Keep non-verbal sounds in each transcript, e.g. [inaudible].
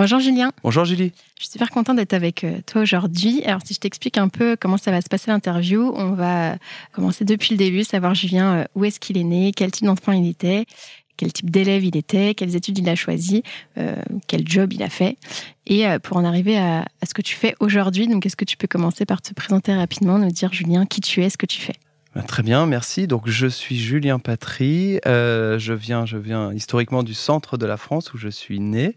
Bonjour Julien. Bonjour Julie. Je suis super contente d'être avec euh, toi aujourd'hui. Alors si je t'explique un peu comment ça va se passer l'interview, on va commencer depuis le début, savoir Julien euh, où est-ce qu'il est né, quel type d'enfant il était, quel type d'élève il était, quelles études il a choisi, euh, quel job il a fait. Et pour en arriver à, ce que tu fais aujourd'hui, donc est-ce que tu peux commencer par te présenter rapidement, nous dire Julien qui tu es, ce que tu fais? Bah, Très bien, merci. Donc je suis Julien Patry. je viens, je viens historiquement du centre de la France où je suis né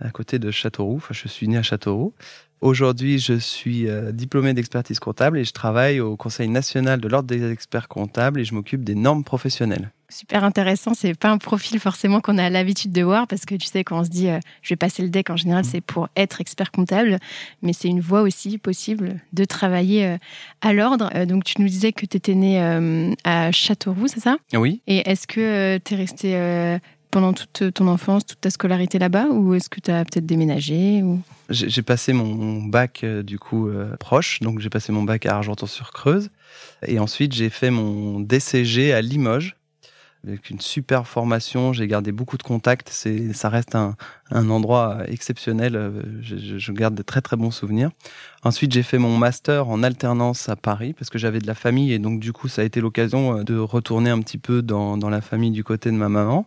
à côté de Châteauroux. Enfin, je suis né à Châteauroux. Aujourd'hui, je suis euh, diplômé d'expertise comptable et je travaille au Conseil national de l'ordre des experts comptables et je m'occupe des normes professionnelles. Super intéressant. C'est pas un profil forcément qu'on a l'habitude de voir parce que tu sais quand on se dit euh, je vais passer le deck en général, mmh. c'est pour être expert comptable, mais c'est une voie aussi possible de travailler euh, à l'ordre. donc tu nous disais que tu étais né à Châteauroux, c'est ça? Oui. Et est-ce que tu es resté pendant toute ton enfance, toute ta scolarité là-bas ou est-ce que tu as peut-être déménagé. J'ai passé mon bac euh, du coup euh, proche, donc j'ai passé mon bac à Argenton-sur-Creuse et ensuite j'ai fait mon DCG à Limoges avec une super formation. J'ai gardé beaucoup de contacts. C'est, ça reste un, endroit exceptionnel. Euh, je, je, garde de très très bons souvenirs. Ensuite, j'ai fait mon master en alternance à Paris parce que j'avais de la famille et donc du coup, ça a été l'occasion de retourner un petit peu dans la famille du côté de ma maman.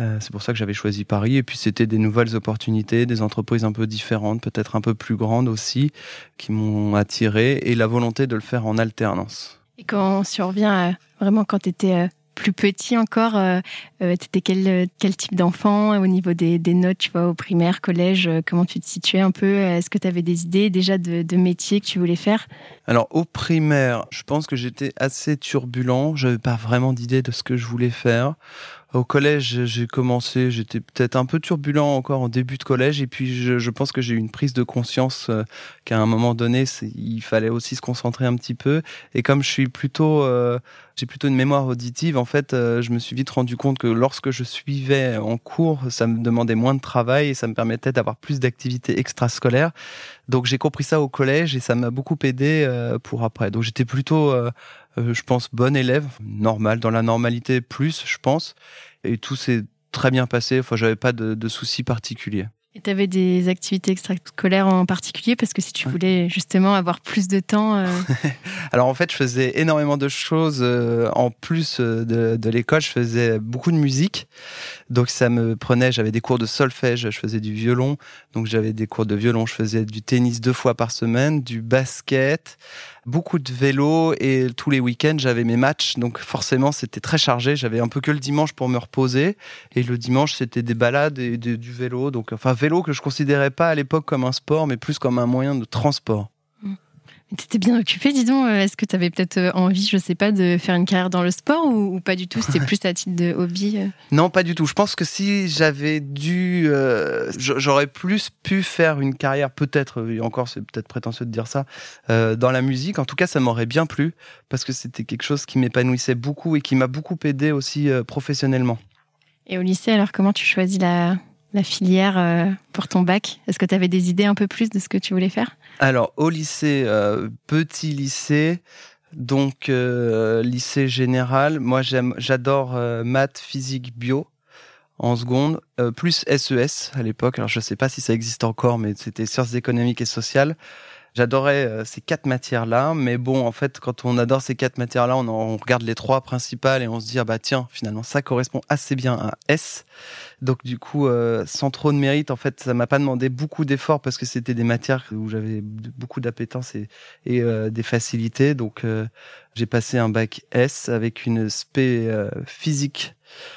Euh, c'est pour ça que j'avais choisi Paris. Et puis c'était des nouvelles opportunités, des entreprises un peu différentes, peut-être un peu plus grandes aussi, qui m'ont attiré et la volonté de le faire en alternance. Et quand on survient vraiment quand tu étais euh, plus petit encore, euh, tu étais quel, quel type d'enfant au niveau des, des, notes, tu vois, au primaire, collège, comment tu te situais un peu? Est-ce que tu avais des idées déjà de, de métier que tu voulais faire? Alors au primaire, je pense que j'étais assez turbulent, j'avais pas vraiment d'idée de ce que je voulais faire. Au collège, j'ai commencé, j'étais peut-être un peu turbulent encore en début de collège, et puis je, pense que j'ai eu une prise de conscience euh, qu'à un moment donné, il fallait aussi se concentrer un petit peu. Et comme je suis plutôt, euh, j'ai plutôt une mémoire auditive, en fait, euh, je me suis vite rendu compte que lorsque je suivais en cours, ça me demandait moins de travail et ça me permettait d'avoir plus d'activités extrascolaires. Donc j'ai compris ça au collège et ça m'a beaucoup aidé pour après. Donc j'étais plutôt euh, je pense, bon élève, normal, dans la normalité plus, je pense. Et tout s'est très bien passé. Enfin, j'avais pas de, de soucis particuliers. Et tu avais des activités extrascolaires en particulier parce que si tu voulais justement avoir plus de temps. Euh, [laughs] Alors en fait, je faisais énormément de choses euh, en plus de, de l'école. Je faisais beaucoup de musique, donc ça me prenait. J'avais des cours de solfège, je faisais du violon, donc j'avais des cours de violon. Je faisais du tennis deux fois par semaine, du basket beaucoup de vélo et tous les week-ends j'avais mes matchs. Donc forcément c'était très chargé. J'avais un peu que le dimanche pour me reposer. Et le dimanche c'était des balades et du vélo. Donc enfin vélo que je considérais pas à l'époque comme un sport mais plus comme un moyen de transport tu étais bien occupé, dis donc. Est-ce que tu avais peut-être euh, envie, je sais pas, de faire une carrière dans le sport ou, pas du tout? C'était plus à titre de hobby euh? Non, pas du tout. Je pense que si j'avais dû, euh, j'aurais plus pu faire une carrière, peut-être, et encore c'est peut-être prétentieux de dire ça, dans la musique. En tout cas, ça m'aurait bien plu parce que c'était quelque chose qui m'épanouissait beaucoup et qui m'a beaucoup aidé aussi professionnellement. Et au lycée, alors comment tu choisis la, la filière euh, pour ton bac Est-ce que tu avais des idées un peu plus de ce que tu voulais faire? Alors, au lycée, euh, petit lycée, Donc lycée général, moi j'adore maths, physique, bio en seconde, plus SES e à l'époque. Alors je sais pas si ça existe encore, mais c'était sciences économiques et sociales. J'adorais euh, ces quatre matières-là, mais bon, en fait, quand on adore ces quatre matières-là, on, on, regarde les trois principales et on se dit ah bah tiens, finalement ça correspond assez bien à S. Donc du coup, euh, sans trop de mérite, en fait, ça m'a pas demandé beaucoup d'efforts parce que c'était des matières où j'avais beaucoup d'appétence et, et euh, des facilités. Donc j'ai passé un bac S avec une spé physique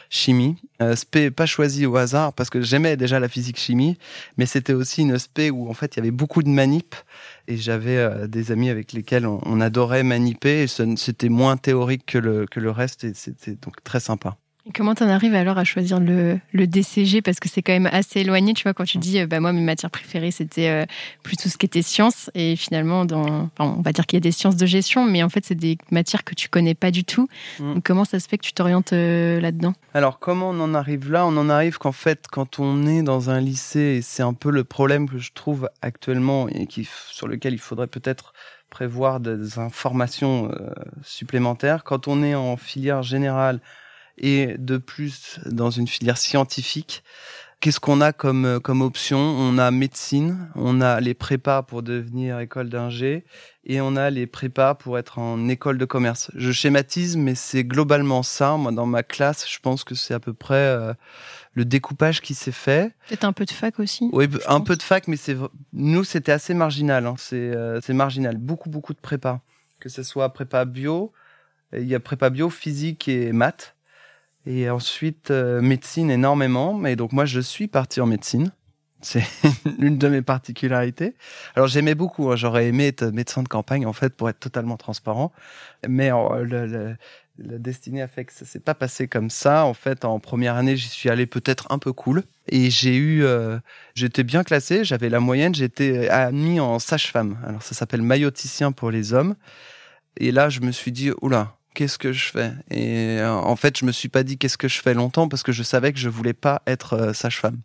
chimie. Euh, spé pas choisi au hasard parce que j'aimais déjà la physique chimie, mais c'était aussi une spé où en fait il y avait beaucoup de manip et j'avais euh, des amis avec lesquels on, adorait maniper et c'était moins théorique que le, que le reste et c'était donc très sympa. Comment t'en arrives alors à choisir le, le DCG Parce que c'est quand même assez éloigné, tu vois, quand tu dis, euh, bah, moi, mes matières préférées, c'était euh, plutôt ce qui était sciences. Et finalement, dans, on va dire qu'il y a des sciences de gestion, mais en fait, c'est des matières que tu connais pas du tout. Mm. comment ça se fait que tu t'orientes euh, là-dedans? Alors, comment on en arrive là? On en arrive qu'en fait, quand on est dans un lycée, et c'est un peu le problème que je trouve actuellement et qui, sur lequel il faudrait peut-être prévoir des informations supplémentaires, quand on est en filière générale, et de plus dans une filière scientifique. Qu'est-ce qu'on a comme, comme option? On a médecine, on a les prépas pour devenir école d'ingé et on a les prépas pour être en école de commerce. Je schématise, mais c'est globalement ça. Moi, dans ma classe, je pense que c'est à peu près euh, le découpage qui s'est fait. Peut-être un peu de fac aussi. Oui, un peu de fac, mais c'est nous, c'était assez marginal. Hein. C'est euh, marginal. Beaucoup, beaucoup de prépas. Que ce soit prépa bio, il y a prépa bio, physique et maths. Et ensuite, euh, médecine énormément. Mais donc, moi, je suis parti en médecine. C'est [laughs] l'une de mes particularités. Alors, j'aimais beaucoup. Hein. J'aurais aimé être médecin de campagne, en fait, pour être totalement transparent. Mais le, le, la destinée a fait que ça s'est pas passé comme ça. En fait, en première année, j'y suis allé peut-être un peu cool. Et j'ai eu, euh, j'étais bien classé, j'avais la moyenne, j'étais admis en sage-femme. Alors, ça s'appelle mailloticien pour les hommes. Et là, je me suis dit, oula, qu'est-ce que je fais? Et euh, en fait, je me suis pas dit qu'est-ce que je fais longtemps parce que je savais que je voulais pas être euh, sage-femme.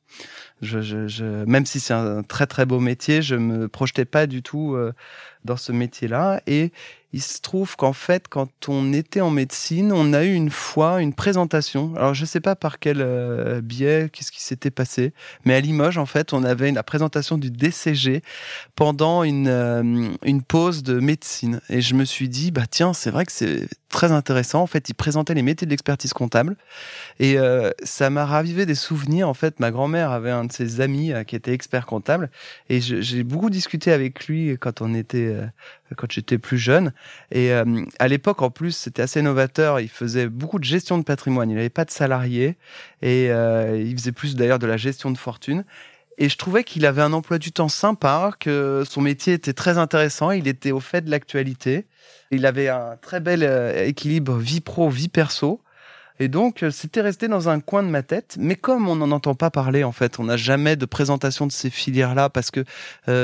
Je, je, je, même si c'est un très très beau métier, je me projetais pas du tout euh, dans ce métier-là. Et il se trouve qu'en fait, quand on était en médecine, on a eu une fois une présentation. Alors, je sais pas par quel euh, biais, qu'est-ce qui s'était passé, mais à Limoges, en fait, on avait la présentation du DCG pendant une, euh, une pause de médecine. Et je me suis dit, bah tiens, c'est vrai que c'est très intéressant. En fait, il présentait les métiers d'expertise comptable. Et euh, ça m'a ravivé des souvenirs. En fait, ma grand-mère avait un de ses amis qui était expert comptable. Et j'ai beaucoup discuté avec lui quand on était quand j'étais plus jeune. Et euh, à l'époque, en plus, c'était assez novateur. Il faisait beaucoup de gestion de patrimoine. Il n'avait pas de salariés et euh, il faisait plus d'ailleurs de la gestion de fortune. Et je trouvais qu'il avait un emploi du temps sympa, que son métier était très intéressant. Il était au fait de l'actualité. Il avait un très bel euh, équilibre vie pro, vie perso. Et donc, c'était resté dans un coin de ma tête. Mais comme on n'en entend pas parler, en fait, on n'a jamais de présentation de ces filières-là, parce que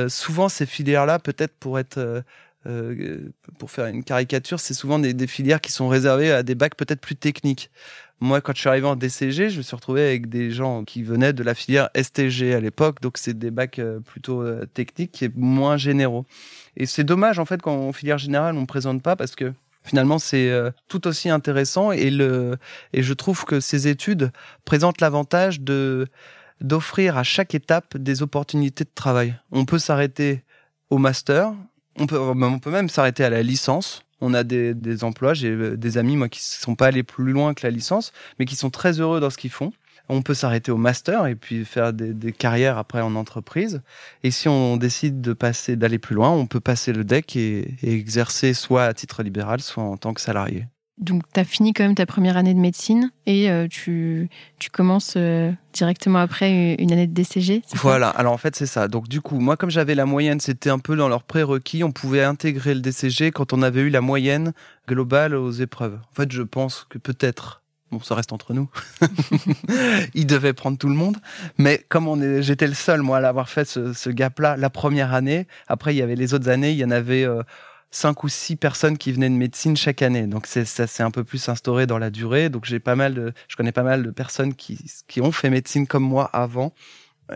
souvent, ces filières-là, peut-être pour être euh, pour faire une caricature, c'est souvent des, des, filières qui sont réservées à des bacs peut-être plus techniques. Moi, quand je suis arrivé en DCG, je me suis retrouvé avec des gens qui venaient de la filière STG à l'époque, donc c'est des bacs euh, plutôt euh, techniques et moins généraux. Et c'est dommage en fait qu'en filière générale on ne présente pas parce que finalement c'est tout aussi intéressant et le et je trouve que ces études présentent l'avantage de d'offrir à chaque étape des opportunités de travail. On peut s'arrêter au master, on peut, on peut même s'arrêter à la licence. On a des, des emplois, j'ai euh, des amis moi qui sont pas allés plus loin que la licence, mais qui sont très heureux dans ce qu'ils font. On peut s'arrêter au master et puis faire des, des, carrières après en entreprise. Et si on décide de passer, d'aller plus loin, on peut passer le deck et, et exercer soit à titre libéral, soit en tant que salarié. Donc, tu as fini quand même ta première année de médecine et euh, tu, tu commences euh, directement après une année de DCG Voilà, alors en fait, c'est ça. Donc, du coup, moi, comme j'avais la moyenne, c'était un peu dans leur prérequis. On pouvait intégrer le DCG quand on avait eu la moyenne globale aux épreuves. En fait, je pense que peut-être. Bon, ça reste entre nous. [laughs] il devait prendre tout le monde. Mais comme j'étais le seul, moi, à l'avoir fait ce, ce gap-là la première année. Après, il y avait les autres années, il y en avait. Euh, cinq ou six personnes qui venaient de médecine chaque année. Donc c'est ça s'est un peu plus instauré dans la durée. Donc j'ai pas mal de, je connais pas mal de personnes qui qui ont fait médecine comme moi avant.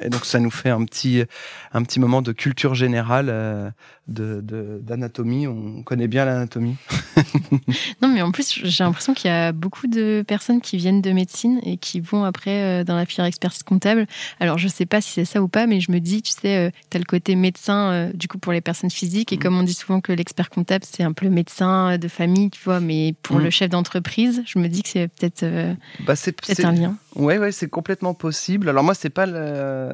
Et donc ça nous fait un petit un petit moment de culture générale euh, d'anatomie. on connaît bien l'anatomie. [laughs] non, mais en plus, j'ai l'impression qu'il y a beaucoup de personnes qui viennent de médecine et qui vont après euh, dans la filière expertise comptable. Alors, je sais pas si c'est ça ou pas, mais je me dis, tu sais, euh, tu as le côté médecin, euh, du coup, pour les personnes physiques. Et mm. comme on dit souvent que l'expert comptable, c'est un peu le médecin de famille, tu vois, mais pour mm. le chef d'entreprise, je me dis que c'est peut-être bah, peut un lien. Oui, ouais, c'est complètement possible. Alors moi, c'est pas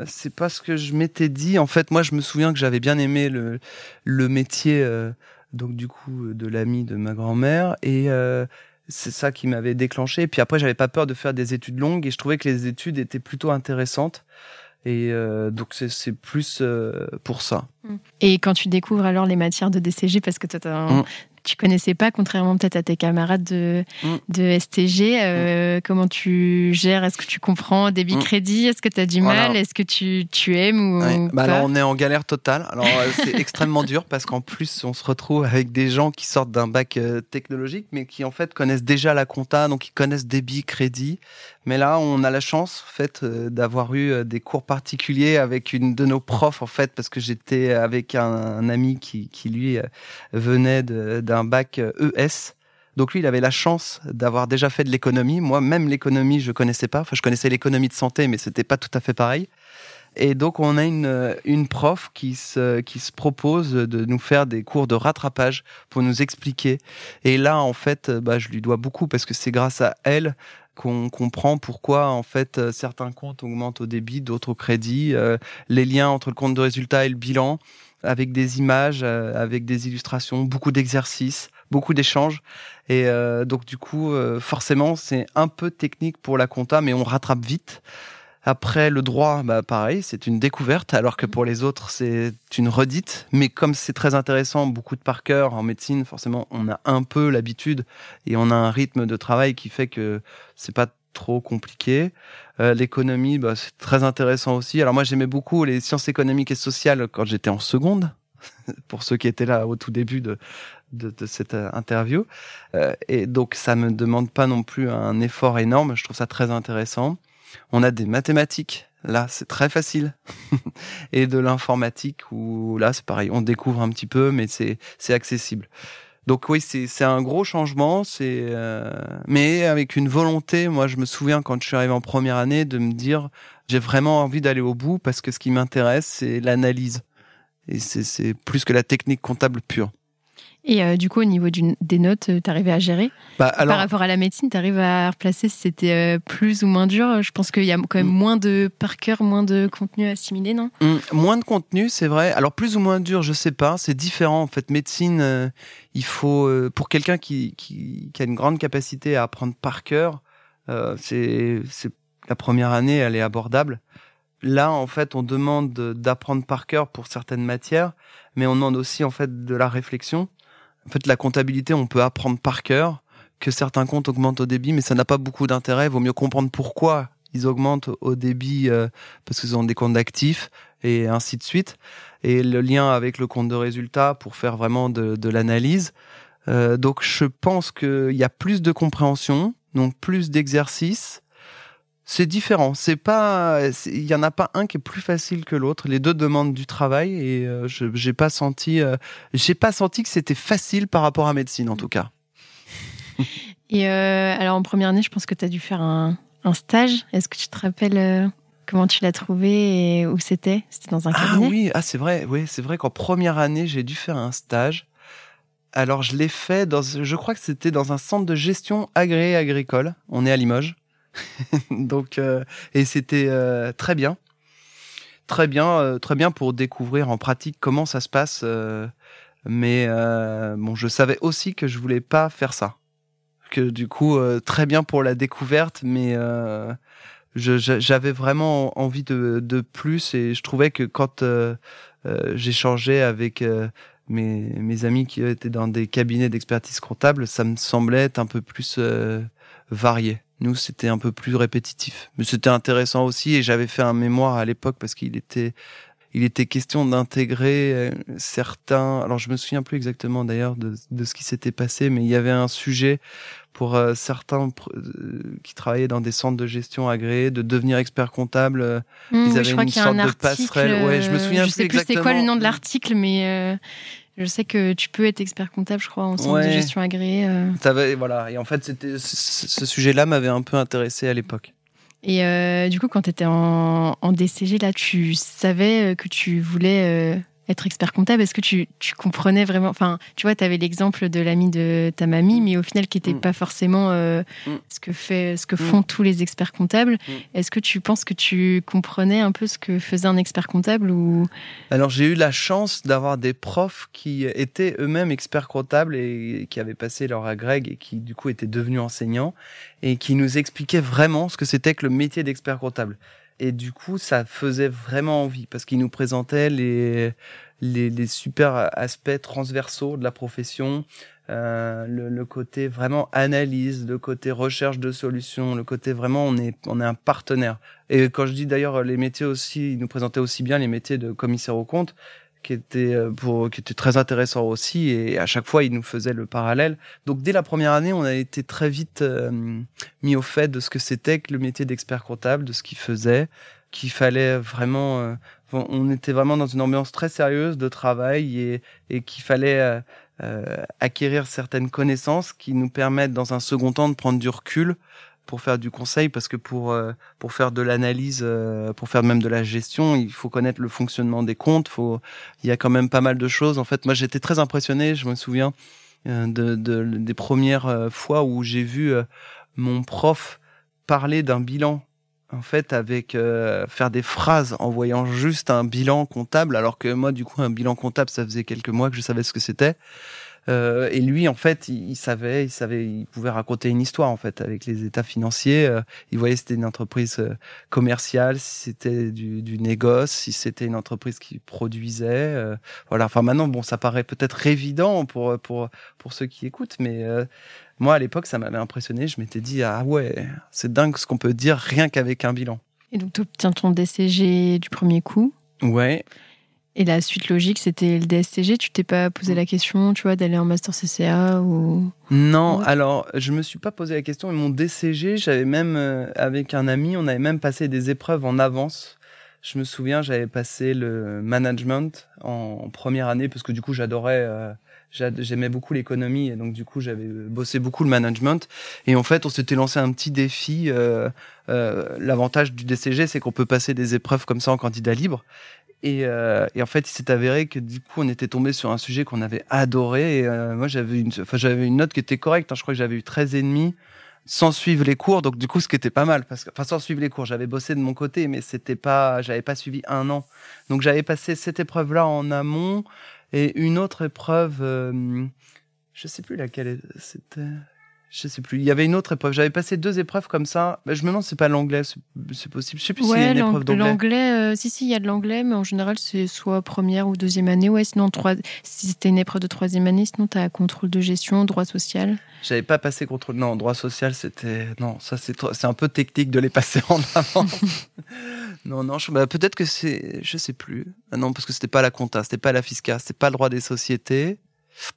c'est pas ce que je m'étais dit. En fait, moi, je me souviens que j'avais bien aimé le le métier euh, donc du coup de l'ami de ma grand-mère et euh, c'est ça qui m'avait déclenché. Et puis après, j'avais pas peur de faire des études longues et je trouvais que les études étaient plutôt intéressantes. Et euh, donc c'est plus pour ça. Et quand tu découvres alors les matières de DCG, parce que toi, mmh tu connaissais pas, contrairement peut-être à tes camarades de, mm. de STG. Euh, mm. Comment tu gères? Est-ce que tu comprends? Débit mm. crédit Est-ce que tu as du mal? Est-ce que tu, tu aimes ou bah alors on est en galère totale. Alors euh, c'est [laughs] extrêmement dur parce qu'en plus on se retrouve avec des gens qui sortent d'un bac euh, technologique mais qui en fait connaissent déjà la compta, donc ils connaissent débit crédit. Mais là on a la chance en fait d'avoir eu des cours particuliers avec une de nos profs en fait parce que j'étais avec un, ami qui, qui lui venait d'un un bac ES. Euh, e Donc lui, il avait la chance d'avoir déjà fait de l'économie. Moi, même l'économie, je connaissais pas. Enfin, je connaissais l'économie de santé, mais c'était pas tout à fait pareil. Et donc, on a une, euh, une prof qui se, qui se propose de nous faire des cours de rattrapage pour nous expliquer. Et là, en fait, euh, bah, je lui dois beaucoup parce que c'est grâce à elle qu'on comprend pourquoi en fait certains comptes augmentent au débit, d'autres au crédit, les liens entre le compte de résultat et le bilan avec des images, euh, avec des illustrations, beaucoup d'exercices, beaucoup d'échanges. Et euh, donc du coup, euh, forcément, c'est un peu technique pour la compta, mais on rattrape vite. Après, le droit, bah, pareil, c'est une découverte, alors que pour les autres, c'est une redite. Mais comme c'est très intéressant, beaucoup de par cœur en médecine, forcément, on a un peu l'habitude et on a un rythme de travail qui fait que c'est pas trop compliqué. Euh, l'économie, bah, c'est très intéressant aussi. Alors moi, j'aimais beaucoup les sciences économiques et sociales quand j'étais en seconde, [laughs] pour ceux qui étaient là au tout début de, de, cette euh, interview. Euh, et donc, ça me demande pas non plus un effort énorme. Je trouve ça très intéressant. On a des mathématiques. Là, c'est très facile. [laughs] et de l'informatique où là, c'est pareil. On découvre un petit peu, mais c'est accessible. Donc oui, c'est un gros changement, c'est euh, mais avec une volonté. Moi, je me souviens quand je suis arrivé en première année de me dire j'ai vraiment envie d'aller au bout parce que ce qui m'intéresse c'est l'analyse et c'est plus que la technique comptable pure. Et euh, du coup, au niveau des notes, euh, tu arrivais à gérer? Bah, Par rapport à la médecine, tu arrives à replacer si c'était euh, plus ou moins dur? Je pense qu'il y a quand même mm. moins de par cœur, moins de contenu assimilé, non? Mm, Moins de contenu, c'est vrai. Alors, plus ou moins dur, je sais pas. C'est différent. En fait, médecine, il faut, pour quelqu'un qui, qui, qui, a une grande capacité à apprendre par cœur, c'est la première année, elle est abordable. Là, en fait, on demande d'apprendre par cœur pour certaines matières, mais on demande aussi, en fait, de la réflexion. En fait, la comptabilité, on peut apprendre par cœur que certains comptes augmentent au débit, mais ça n'a pas beaucoup d'intérêt. Il vaut mieux comprendre pourquoi ils augmentent au débit euh, parce qu'ils ont des comptes d'actifs et ainsi de suite. Et le lien avec le compte de résultat pour faire vraiment de, l'analyse. Euh, donc, je pense qu'il y a plus de compréhension, donc plus d'exercices c'est différent. C'est pas, il y en a pas un qui est plus facile que l'autre. Les deux demandent du travail et euh, je j'ai pas senti, euh, j'ai pas senti que c'était facile par rapport à médecine en tout cas. et euh, alors en première année, je pense que tu as dû faire un, un stage. Est-ce que tu te rappelles comment tu l'as trouvé et où c'était? C'était dans un ah cabinet? Ah oui, ah c'est vrai, oui, c'est vrai qu'en première année, j'ai dû faire un stage. Alors je l'ai fait dans, je crois que c'était dans un centre de gestion agréé agricole. On est à Limoges. [laughs] Donc, euh, et c'était euh, très bien, très bien, euh, très bien pour découvrir en pratique comment ça se passe. mais bon, je savais aussi que je voulais pas faire ça. Que du coup, très bien pour la découverte, mais j'avais vraiment envie de, de, plus et je trouvais que quand j'échangeais avec mes, mes, amis qui étaient dans des cabinets d'expertise comptable, ça me semblait être un peu plus varié. Nous, c'était un peu plus répétitif. Mais c'était intéressant aussi et j'avais fait un mémoire à l'époque parce qu'il était, il était question d'intégrer euh, certains, alors je me souviens plus exactement d'ailleurs de, de ce qui s'était passé, mais il y avait un sujet pour euh, certains euh, qui travaillaient dans des centres de gestion agréés de devenir expert comptable. Mmh, ils avaient une sorte de passerelle. Ouais, je me souviens je sais plus, c'est quoi le nom de l'article, mais Je sais que tu peux être expert comptable, je crois, en centre de gestion agréé. Euh. voilà. Et en fait, c'était ce sujet-là m'avait un peu intéressé à l'époque. Et euh, du coup, quand tu étais en, en, DCG, là, tu savais que tu voulais être expert comptable, est-ce que tu, tu, comprenais vraiment Enfin, tu vois, tu avais l'exemple de l'ami de ta mamie, mais au final, qui n'était mm. pas forcément euh, mm. ce que fait, ce que mm. font tous les experts comptables. Est-ce que tu penses que tu comprenais un peu ce que faisait un expert comptable ou? Alors, j'ai eu la chance d'avoir des profs qui étaient eux-mêmes experts comptables et qui avaient passé leur agrég et qui du coup étaient devenus enseignants et qui nous expliquaient vraiment ce que c'était que le métier d'expert comptable. Et du coup, ça faisait vraiment envie parce qu'il nous présentait les, les, les, super aspects transversaux de la profession, euh, le, le, côté vraiment analyse, le côté recherche de solutions, le côté vraiment on est on est un partenaire. Et quand je dis d'ailleurs les métiers aussi, il nous présentait aussi bien les métiers de commissaire au compte qui était euh, pour qui était très intéressant aussi et à chaque fois il nous faisait le parallèle. Donc dès la première année, on a été très vite euh, mis au fait de ce que c'était que le métier d'expert comptable, de ce qu'il faisait, qu'il fallait vraiment euh, on était vraiment dans une ambiance très sérieuse de travail et, et qu'il fallait acquérir certaines connaissances qui nous permettent dans un second temps de prendre du recul pour faire du conseil parce que pour euh, pour faire de l'analyse euh, pour faire même de la gestion il faut connaître le fonctionnement des comptes faut il y a quand même pas mal de choses. En fait moi j'étais très impressionné je me souviens euh, de, de, des premières fois où j'ai vu mon prof parler d'un bilan en fait avec faire des phrases en voyant juste un bilan comptable alors que moi du coup un bilan comptable ça faisait quelques mois que je savais ce que c'était euh, et lui, en fait, il, savait, il savait, il pouvait raconter une histoire en fait avec les états financiers. Euh, il voyait si c'était une entreprise euh, commerciale, si c'était du, du négoce, si c'était une entreprise qui produisait. voilà. Enfin, maintenant, bon, ça paraît peut-être évident pour pour pour ceux qui écoutent, mais moi, à l'époque, ça m'avait impressionné. Je m'étais dit, ah ouais, c'est dingue ce qu'on peut dire rien qu'avec un bilan. Et donc, tu obtiens ton DCG du premier coup. Ouais. Et la suite logique, c'était le DSCG. Tu t'es pas posé la question, tu vois, d'aller en master CCA ou? Non, alors je me suis pas posé la question. Mais mon DCG, j'avais même euh, avec un ami, on avait même passé des épreuves en avance. Je me souviens, j'avais passé le management en, première année parce que du coup, j'adorais. Euh, j'aimais beaucoup l'économie et donc du coup j'avais bossé beaucoup le management et en fait on s'était lancé un petit défi euh, euh, l'avantage du DCG c'est qu'on peut passer des épreuves comme ça en candidat libre et, euh, et, en fait, il s'est avéré que du coup, on était tombé sur un sujet qu'on avait adoré. Et euh, moi, j'avais une, enfin, j'avais une note qui était correcte. Hein. Je crois que j'avais eu 13 et demi sans suivre les cours. Donc du coup, ce qui était pas mal, parce que, enfin, sans suivre les cours, j'avais bossé de mon côté, mais c'était pas, j'avais pas suivi un an. Donc j'avais passé cette épreuve-là en amont et une autre épreuve, euh, je sais plus laquelle c'était je sais plus. Il y avait une autre épreuve. J'avais passé deux épreuves comme ça. je me demande, c'est pas l'anglais, c'est possible. Je sais plus s'il y a une épreuve d'anglais. L'anglais, euh, si si, il y a de l'anglais, mais en général c'est soit première ou deuxième année. Ouais, sinon trois. Si c'était une épreuve de troisième année, sinon tu as contrôle de gestion, droit social. J'avais pas passé contrôle. Non, droit social, c'était non, ça c'est c'est un peu technique de les passer en avant. [laughs] non non, bah, peut-être que c'est, je sais plus. Ah non, parce que c'était pas la compta, c'était pas la fiscale, c'était pas le droit des sociétés.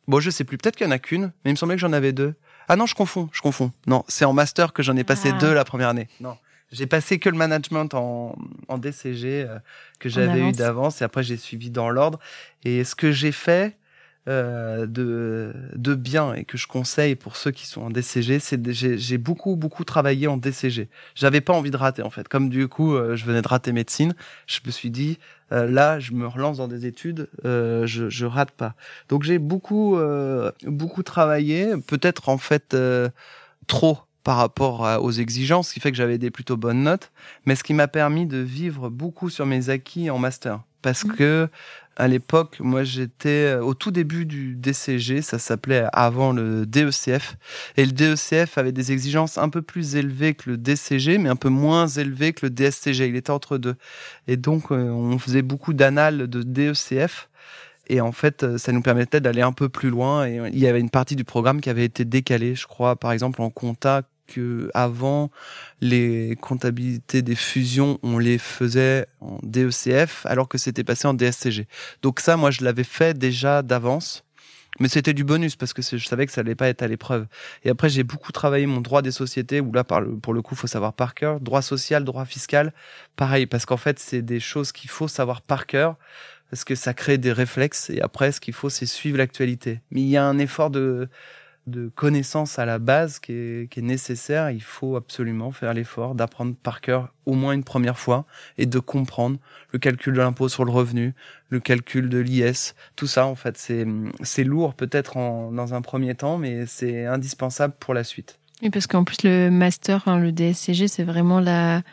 Bon, je sais plus. Peut-être qu'il y en a qu'une, mais il me semblait que j'en avais deux. Ah non, je confonds, je confonds. Non, c'est en master que j'en ai passé ah. deux la première année. Non. J'ai passé que le management en, en DCG euh, que j'avais eu d'avance et après j'ai suivi dans l'ordre. Et ce que j'ai fait, euh, de, de bien et que je conseille pour ceux qui sont en DCG, c'est j'ai beaucoup beaucoup travaillé en DCG. J'avais pas envie de rater en fait. Comme du coup, euh, je venais de rater médecine, je me suis dit euh, là, je me relance dans des études, je je rate pas. Donc j'ai beaucoup beaucoup travaillé, peut-être en fait trop par rapport aux exigences, ce qui fait que j'avais des plutôt bonnes notes, mais ce qui m'a permis de vivre beaucoup sur mes acquis en master parce mmh. que à l'époque, moi j'étais euh, au tout début du DCG, ça s'appelait avant le DECF, et le DECF avait des exigences un peu plus élevées que le DCG, mais un peu moins élevées que le DSCG. Il était entre deux, et donc euh, on faisait beaucoup d'annales de DECF. Et en fait, euh, ça nous permettait d'aller un peu plus loin. Et il y avait une partie du programme qui avait été décalée, je crois, par exemple en compta que avant les comptabilités des fusions, on les faisait en DECF alors que c'était passé en DSCG. Donc ça, moi, je l'avais fait déjà d'avance. Mais c'était du bonus parce que je savais que ça allait pas être à l'épreuve. Et après, j'ai beaucoup travaillé mon droit des sociétés où là, pour le coup, faut savoir par cœur. Droit social, droit fiscal, pareil, parce qu'en fait, c'est des choses qu'il faut savoir par cœur parce que ça crée des réflexes et après ce qu'il faut c'est suivre l'actualité. Mais il y a un effort de de connaissance à la base qui est, qui est nécessaire. Il faut absolument faire l'effort d'apprendre par cœur au moins une première fois et de comprendre le calcul de l'impôt sur le revenu, le calcul de l'IS, tout ça en fait c'est c'est lourd peut-être dans un premier temps, mais c'est indispensable pour la suite. Oui, parce qu'en plus le master, enfin, le DSCG, c'est vraiment la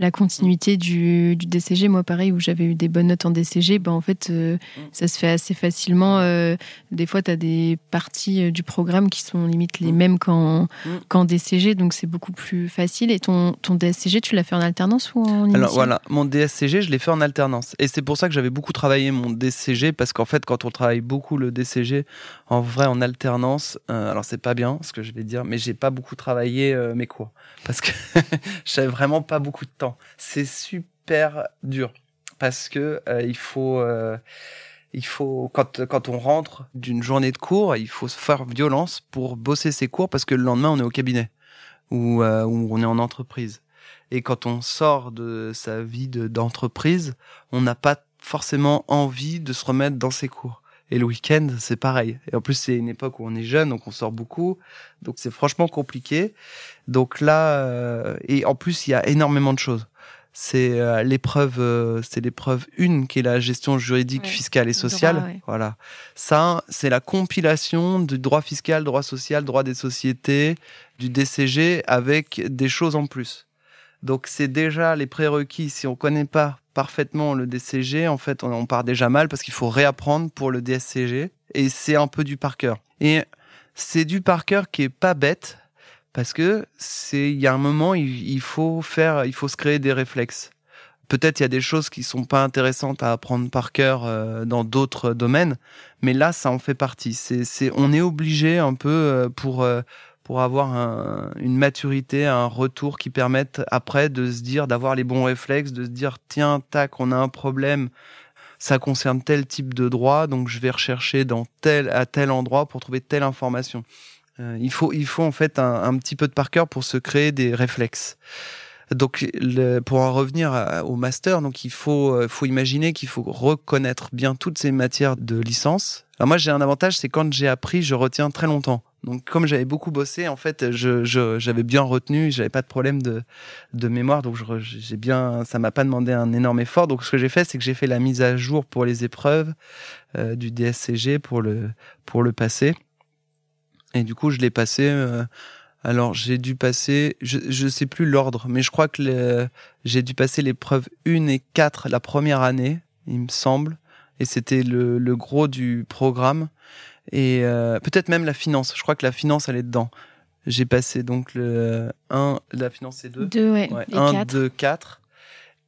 la continuité du, du, DCG, moi pareil, où j'avais eu des bonnes notes en DCG, ben en fait, euh, mm. ça se fait assez facilement. Euh, des fois, tu as des parties euh, du programme qui sont limite les mm. mêmes qu'en mm. DCG, donc c'est beaucoup plus facile. Et ton, ton DSCG, tu l'as fait en alternance ou en Alors voilà, mon DSCG, je l'ai fait en alternance. Et c'est pour ça que j'avais beaucoup travaillé mon DCG, parce qu'en fait, quand on travaille beaucoup le DCG, en vrai, en alternance, alors c'est pas bien ce que je vais dire, mais j'ai pas beaucoup travaillé mes cours. Parce que [laughs] j'avais vraiment pas beaucoup de temps. C'est super dur parce que euh, il faut euh, il faut quand quand on rentre d'une journée de cours, il faut se faire violence pour bosser ses cours parce que le lendemain on est au cabinet ou euh, on est en entreprise. Et quand on sort de sa vie d'entreprise, on n'a pas forcément envie de se remettre dans ses cours. Et le week-end, c'est pareil. Et en plus, c'est une époque où on est jeune, donc on sort beaucoup. Donc c'est franchement compliqué. Donc là, euh, et en plus, il y a énormément de choses. C'est euh, l'épreuve, euh, c'est l'épreuve une qui est la gestion juridique, fiscale et sociale. Voilà. Ça, c'est la compilation du droit fiscal, droit social, droit des sociétés, du DCG avec des choses en plus. Donc c'est déjà les prérequis. Si on connaît pas parfaitement le DCG, en fait, on, part déjà mal parce qu'il faut réapprendre pour le DSCG et c'est un peu du par cœur. Et c'est du par cœur qui est pas bête parce que c'est il y a un moment il, faut faire, il faut se créer des réflexes. Peut-être il y a des choses qui sont pas intéressantes à apprendre par cœur euh, dans d'autres domaines, mais là ça en fait partie. C'est, c'est, on est obligé un peu euh, pour euh, pour avoir un, une maturité, un retour qui permette après de se dire, d'avoir les bons réflexes, de se dire tiens, tac, on a un problème, ça concerne tel type de droit, donc je vais rechercher dans tel à tel endroit pour trouver telle information. Euh, il faut il faut en fait un, petit peu de par cœur pour se créer des réflexes. Donc, pour en revenir au master, donc il faut, euh, faut imaginer qu'il faut reconnaître bien toutes ces matières de licence. Alors moi, j'ai un avantage, c'est quand j'ai appris, je retiens très longtemps. Donc comme j'avais beaucoup bossé, en fait, je, j'avais bien retenu, j'avais pas de problème de, de mémoire, donc j'ai bien, ça m'a pas demandé un énorme effort. Donc ce que j'ai fait, c'est que j'ai fait la mise à jour pour les épreuves euh, du DSCG pour le pour le passer. Et du coup, je l'ai passé. Euh, alors j'ai dû passer, je je sais plus l'ordre, mais je crois que j'ai dû passer l'épreuve 1 et 4 la première année, il me semble, et c'était le, le gros du programme et euh, peut-être même la finance. Je crois que la finance, elle est dedans. J'ai passé donc le 1, la finance c'est 2. 2, ouais. 1, 2, 4.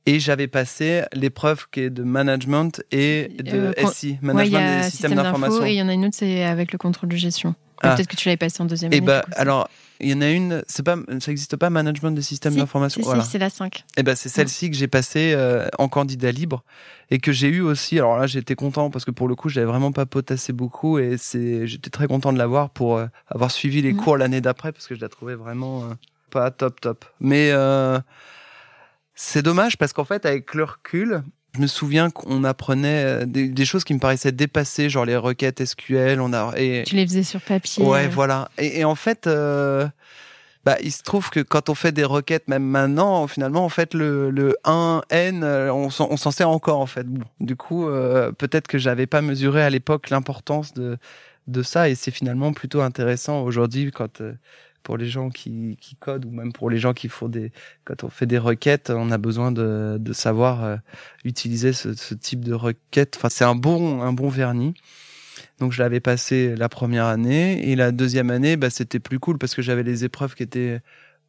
Et j'avais passé l'épreuve qui est de management et de euh, SI, management des systèmes d'information. Et il y en a une autre, c'est avec le contrôle de gestion. Ah. Peut-être que tu l'avais passé en deuxième et eh année. Bah, alors, il y en a une, c'est pas, ça n'existe pas, management des systèmes d'information. Si, voilà. c'est la 5. Et ben, c'est celle-ci que j'ai passée euh, en candidat libre et que j'ai eu aussi. Alors là, j'étais content parce que pour le coup, j'avais vraiment pas potassé beaucoup et c'est, j'étais très content de l'avoir pour euh, avoir suivi les mhm. cours l'année d'après parce que je la trouvais vraiment euh, pas top top. Mais c'est dommage parce qu'en fait, avec le recul, je me souviens qu'on apprenait euh, des, choses qui me paraissaient dépassées, genre les requêtes SQL. On a et tu les faisais sur papier. Ouais, voilà. Et, en fait, euh, bah, il se trouve que quand on fait des requêtes, même maintenant, finalement, en fait, le, le 1N, euh, on, s'en sert encore, en fait. Bon, du coup, peut-être que j'avais pas mesuré à l'époque l'importance de de ça, et c'est finalement plutôt intéressant aujourd'hui quand pour les gens qui, qui codent ou même pour les gens qui font des quand on fait des requêtes on a besoin de, de savoir euh, utiliser ce, ce, type de requête. Enfin c'est un bon un bon vernis. Donc je l'avais passé la première année et la deuxième année bah c'était plus cool parce que j'avais les épreuves qui étaient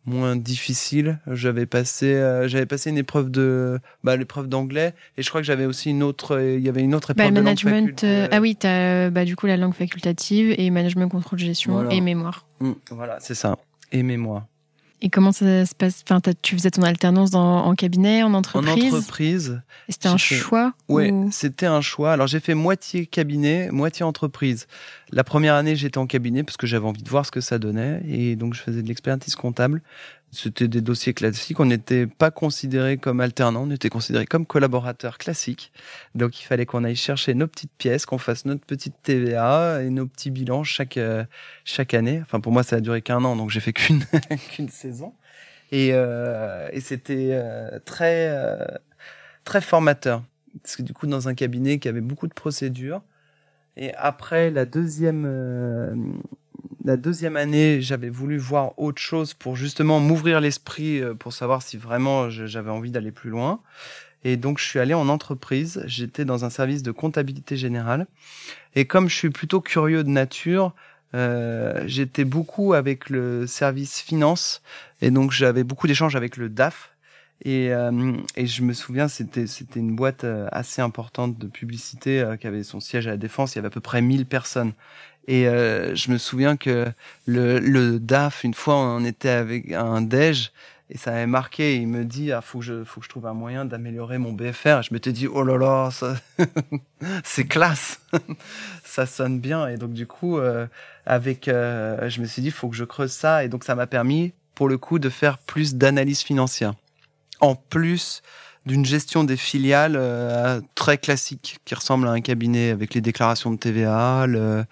moins difficile. J'avais passé, euh, j'avais passé une épreuve de, bah, l'épreuve d'anglais, et je crois que j'avais aussi une autre, il y avait une autre bah, épreuve de management. Euh, ah oui, t'as, bah, du coup, la langue facultative et management contrôle gestion et mémoire. Mmh, voilà, c'est ça. Et mémoire. Et comment ça se passe? Enfin, tu faisais ton alternance dans, en cabinet, en entreprise? En entreprise. C'était un choix Oui, c'était un choix. Alors j'ai fait moitié cabinet, moitié entreprise. La première année, j'étais en cabinet parce que j'avais envie de voir ce que ça donnait. Et donc, je faisais de l'expertise comptable. C'était des dossiers classiques. On n'était pas considéré comme alternant, on était considéré comme collaborateur classique. Donc, il fallait qu'on aille chercher nos petites pièces, qu'on fasse notre petite TVA et nos petits bilans chaque euh, chaque année. Enfin, pour moi, ça a duré qu'un an, donc j'ai fait qu'une [laughs] qu'une saison. Et, euh, et c'était euh, très euh, très formateur. Parce que du coup, dans un cabinet qui avait beaucoup de procédures. Et après la deuxième euh, la deuxième année, j'avais voulu voir autre chose pour justement m'ouvrir l'esprit euh, pour savoir si vraiment j'avais envie d'aller plus loin. Et donc, je suis allé en entreprise. J'étais dans un service de comptabilité générale. Et comme je suis plutôt curieux de nature, euh, j'étais beaucoup avec le service finance. Et donc, j'avais beaucoup d'échanges avec le DAF. Et, euh, et je me souviens, c'était c'était une boîte euh, assez importante de publicité euh, qui avait son siège à la Défense. Il y avait à peu près 1000 personnes. Et euh, je me souviens que le, DAF, une fois, on était avec un déj et ça avait marqué. Il me dit, ah, faut que je, faut que je trouve un moyen d'améliorer mon BFR. Et je m'étais dit, oh là là, [laughs] c'est classe, [laughs] ça sonne bien. Et donc du coup, euh, avec, euh, je me suis dit, faut que je creuse ça. Et donc ça m'a permis, pour le coup, de faire plus d'analyse financière. En plus d'une gestion des filiales euh, très classique qui ressemble à un cabinet avec les déclarations de TVA, le,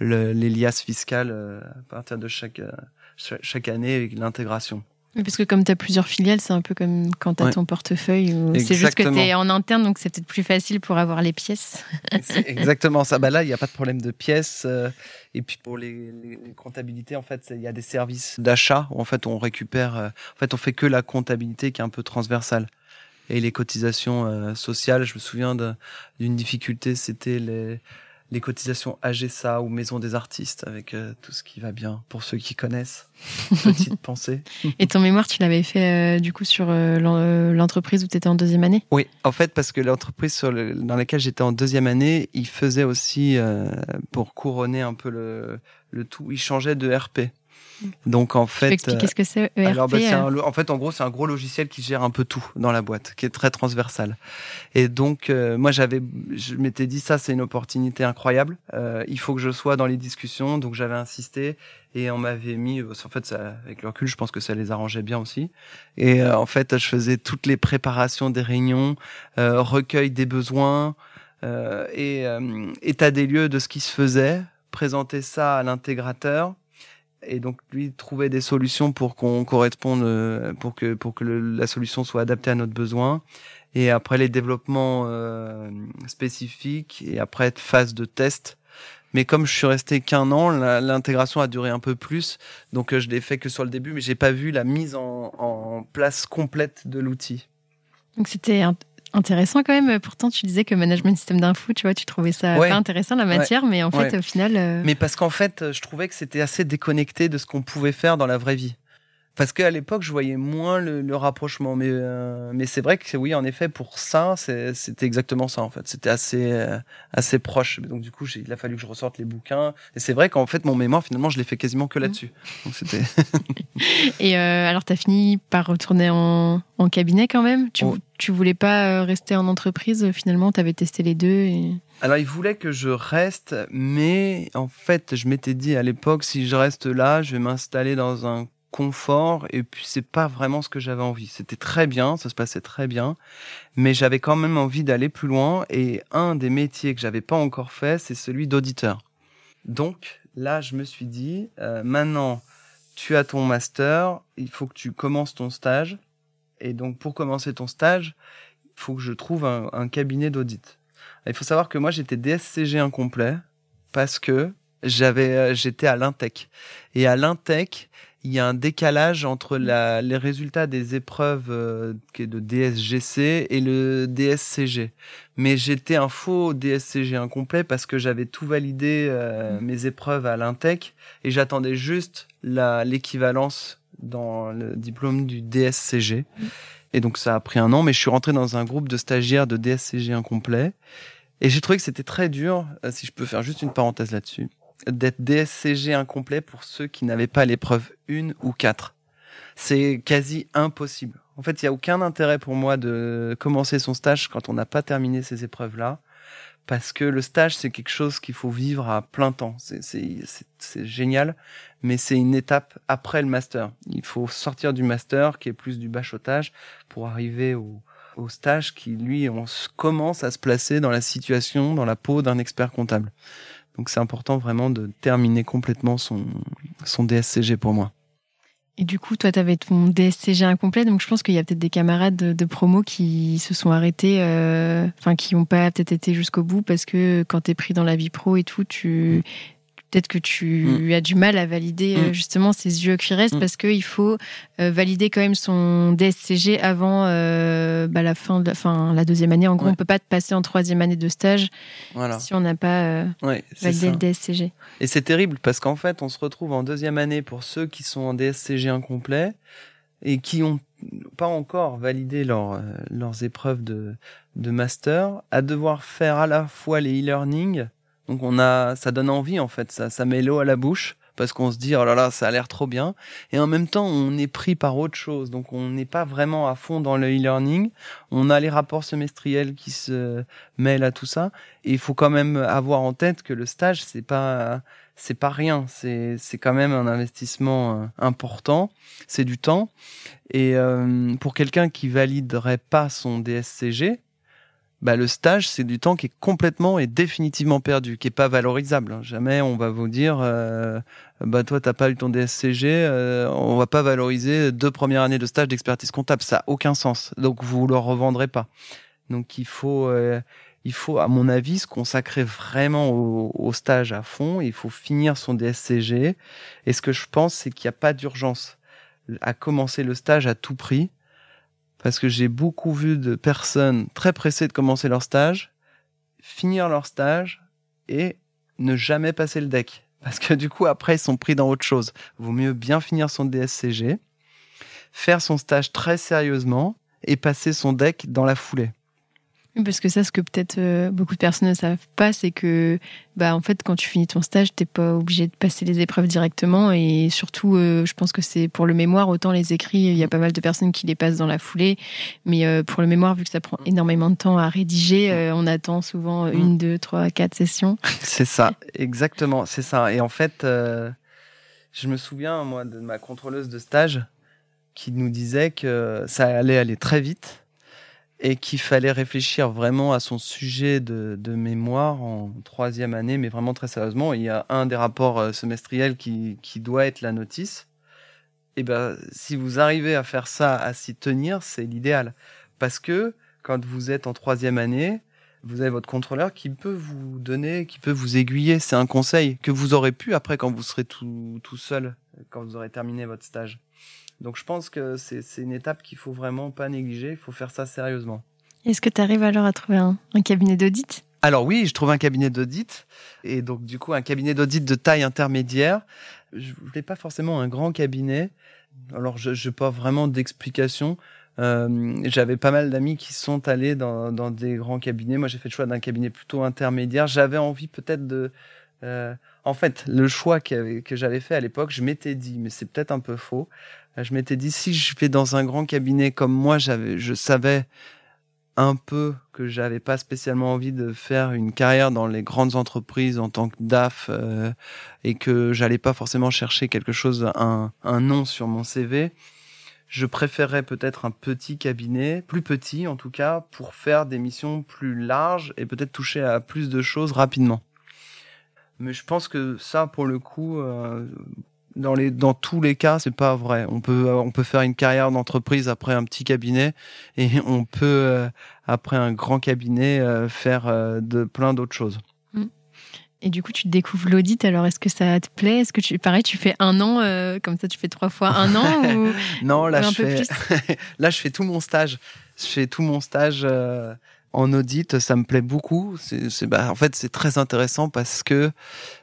le, les liasses fiscales euh, à partir de chaque, euh, chaque année avec l'intégration. Oui, parce que comme tu as plusieurs filiales, c'est un peu comme quand tu as Ouais. ton portefeuille. C'est juste que tu es en interne, donc c'est peut-être plus facile pour avoir les pièces. C'est [laughs] exactement ça. Bah là, il n'y a pas de problème de pièces. euh, et puis pour les, les- les comptabilités, en fait, il y a des services d'achat où en fait on récupère. euh, en fait, on fait que la comptabilité qui est un peu transversale. Et les cotisations euh, sociales, je me souviens d'une difficulté, c'était les, les cotisations AGSA ou Maison des artistes avec euh, tout ce qui va bien pour ceux qui connaissent. [laughs] Petite pensée. Et ton mémoire, tu l'avais fait euh, du coup sur euh, l'en- l'entreprise où tu étais en deuxième année? Oui, en fait, parce que l'entreprise le- dans laquelle j'étais en deuxième année, il faisait aussi, pour couronner un peu le, le tout, il changeait de RP. Donc en fait, expliquer ce que c'est ERP alors, bah, euh, un lo- en fait, en gros, c'est un gros logiciel qui gère un peu tout dans la boîte, qui est très transversal. Et donc, euh, moi, j'avais, je m'étais dit ça, c'est une opportunité incroyable. Euh, il faut que je sois dans les discussions, donc j'avais insisté et on m'avait mis. En fait, ça, avec le recul, je pense que ça les arrangeait bien aussi. Et euh, en fait, je faisais toutes les préparations des réunions, euh, recueil des besoins euh, et euh, état des lieux de ce qui se faisait, présenter ça à l'intégrateur et donc lui trouver des solutions pour qu'on corresponde euh, pour que pour que la solution soit adaptée à notre besoin. Et après les développements euh, spécifiques et après phase de test. Mais comme je suis resté qu'un an l'intégration a duré un peu plus. Donc euh, je l'ai fait que sur le début mais j'ai pas vu la mise en, en place complète de l'outil. Donc c'était int- intéressant quand même. Pourtant, tu disais que management système d'info, tu vois, tu trouvais ça Ouais. pas intéressant la matière, mais en fait, Ouais. au final. euh, Mais parce qu'en fait, je trouvais que c'était assez déconnecté de ce qu'on pouvait faire dans la vraie vie. Parce qu'à l'époque, je voyais moins le, le rapprochement. Mais, euh, mais c'est vrai que oui, en effet, pour ça, c'est- c'était exactement ça, en fait. C'était assez, euh, assez proche. Donc, du coup, il a fallu que je ressorte les bouquins. Et c'est vrai qu'en fait, mon mémoire, finalement, je l'ai fait quasiment que là-dessus. Donc, c'était. [laughs] Et euh, alors, tu as fini par retourner en, en cabinet quand même? Tu, Oh. tu voulais pas euh, rester en entreprise Finalement, tu avais testé les deux. Et... Alors, il voulait que je reste, mais en fait, je m'étais dit à l'époque, si je reste là, je vais m'installer dans un confort, et puis c'est pas vraiment ce que j'avais envie. C'était très bien, ça se passait très bien, mais j'avais quand même envie d'aller plus loin, et un des métiers que j'avais pas encore fait, c'est celui d'auditeur. Donc, là, je me suis dit, euh, maintenant, tu as ton master, il faut que tu commences ton stage, et donc, pour commencer ton stage, il faut que je trouve un, un cabinet d'audit. Il faut savoir que moi j'étais DSCG incomplet parce que j'avais euh, j'étais à l'Intec et à l'Intec il y a un décalage entre la, les résultats des épreuves euh, de DSGC et le DSCG. Mais j'étais un faux DSCG incomplet parce que j'avais tout validé euh, mes épreuves à l'Intec et j'attendais juste l'équivalence dans le diplôme du DSCG. Et donc ça a pris un an, mais je suis rentré dans un groupe de stagiaires de DSCG incomplet. Et j'ai trouvé que c'était très dur, euh, si je peux faire juste une parenthèse là-dessus, d'être DSCG incomplet pour ceux qui n'avaient pas l'épreuve 1 ou 4. C'est quasi impossible. En fait, il n'y a aucun intérêt pour moi de commencer son stage quand on n'a pas terminé ces épreuves-là, parce que le stage, c'est quelque chose qu'il faut vivre à plein temps. C'est génial, mais c'est une étape après le master. Il faut sortir du master, qui est plus du bachotage, pour arriver au, au stage qui, lui, on commence à se placer dans la situation, dans la peau d'un expert comptable. Donc c'est important vraiment de terminer complètement son, son DSCG pour moi. Et du coup, toi, tu avais ton DSCG incomplet, donc je pense qu'il y a peut-être des camarades de, promo qui se sont arrêtés, euh, enfin qui n'ont pas peut-être été jusqu'au bout parce que quand tu es pris dans la vie pro et tout, tu, peut-être que tu mm. as du mal à valider euh, mm. justement ces yeux qui restent mm. parce qu'il faut euh, valider quand même son DSCG avant euh, bah, la fin de la, fin, la deuxième année. En gros, on peut pas te passer en troisième année de stage si on n'a pas validé le DSCG. Et c'est terrible parce qu'en fait, on se retrouve en deuxième année pour ceux qui sont en DSCG incomplet et qui ont pas encore validé leur, leurs épreuves de, de master, à devoir faire à la fois les e-learning donc on a, ça donne envie en fait, ça, ça met l'eau à la bouche parce qu'on se dit oh là là ça a l'air trop bien. Et en même temps on est pris par autre chose. Donc on n'est pas vraiment à fond dans le e-learning. On a les rapports semestriels qui se mêlent à tout ça. Et il faut quand même avoir en tête que le stage c'est pas c'est pas rien. C'est c'est quand même un investissement euh, important. C'est du temps. Et euh, pour quelqu'un qui validerait pas son DSCG bah, le stage, c'est du temps qui est complètement et définitivement perdu, qui est pas valorisable. Hein. Jamais on va vous dire, euh, bah toi t'as pas eu ton DSCG, euh, on va pas valoriser deux premières années de stage d'expertise comptable, ça a aucun sens. Donc vous le revendrez pas. Donc il faut, euh, il faut à mon avis se consacrer vraiment au, au, stage à fond. Il faut finir son DSCG. Et ce que je pense, c'est qu'il n'y a pas d'urgence à commencer le stage à tout prix parce que j'ai beaucoup vu de personnes très pressées de commencer leur stage, finir leur stage et ne jamais passer le deck. Parce que du coup, après, ils sont pris dans autre chose. Vaut mieux bien finir son DSCG, faire son stage très sérieusement et passer son deck dans la foulée. Parce que ça, ce que peut-être euh, beaucoup de personnes ne savent pas, c'est que, bah, en fait, quand tu finis ton stage, t'es pas obligé de passer les épreuves directement. Et surtout, euh, je pense que c'est pour le mémoire, autant les écrits, il y a pas mal de personnes qui les passent dans la foulée. Mais euh, pour le mémoire, vu que ça prend énormément de temps à rédiger, on attend souvent une, deux, trois, quatre sessions. C'est ça, [laughs] exactement, c'est ça. Et en fait, je me souviens, moi, de ma contrôleuse de stage qui nous disait que ça allait aller très vite et qu'il fallait réfléchir vraiment à son sujet de, de, mémoire en troisième année, mais vraiment très sérieusement. Il y a un des rapports euh, semestriels qui, qui doit être la notice. Et ben, si vous arrivez à faire ça, à s'y tenir, c'est l'idéal. Parce que quand vous êtes en troisième année, vous avez votre contrôleur qui peut vous donner, qui peut vous aiguiller. C'est un conseil que vous aurez pu après quand vous serez tout, tout seul, quand vous aurez terminé votre stage. Donc je pense que c'est une étape qu'il faut vraiment pas négliger, il faut faire ça sérieusement. Est-ce que tu arrives alors à trouver un, cabinet d'audit? Alors oui, je trouve un cabinet d'audit et donc du coup un cabinet d'audit de taille intermédiaire. Je voulais pas forcément un grand cabinet. Alors je n'ai pas vraiment d'explication. Euh, J'avais pas mal d'amis qui sont allés dans, dans des grands cabinets. Moi j'ai fait le choix d'un cabinet plutôt intermédiaire. J'avais envie peut-être de euh, en fait, le choix que, que j'avais fait à l'époque, je m'étais dit, mais c'est peut-être un peu faux, je m'étais dit si je vais dans un grand cabinet comme moi, j'avais, je savais un peu que j'avais pas spécialement envie de faire une carrière dans les grandes entreprises en tant que DAF euh, et que j'allais pas forcément chercher quelque chose, un, un nom sur mon CV. Je préférerais peut-être un petit cabinet, plus petit en tout cas, pour faire des missions plus larges et peut-être toucher à plus de choses rapidement. Mais je pense que ça, pour le coup, euh, dans les dans tous les cas c'est pas vrai. On peut on peut faire une carrière d'entreprise après un petit cabinet et [laughs] on peut euh, après un grand cabinet euh, faire euh, de plein d'autres choses. Mm. et du coup tu découvres l'audit alors est-ce que ça te plaît? Est-ce que tu pareil tu fais un an comme ça tu fais trois fois un an ou [laughs] non là je fais [laughs] là je fais tout mon stage. Je fais tout mon stage en audit, ça me plaît beaucoup. C'est, bah, en fait, c'est très intéressant parce que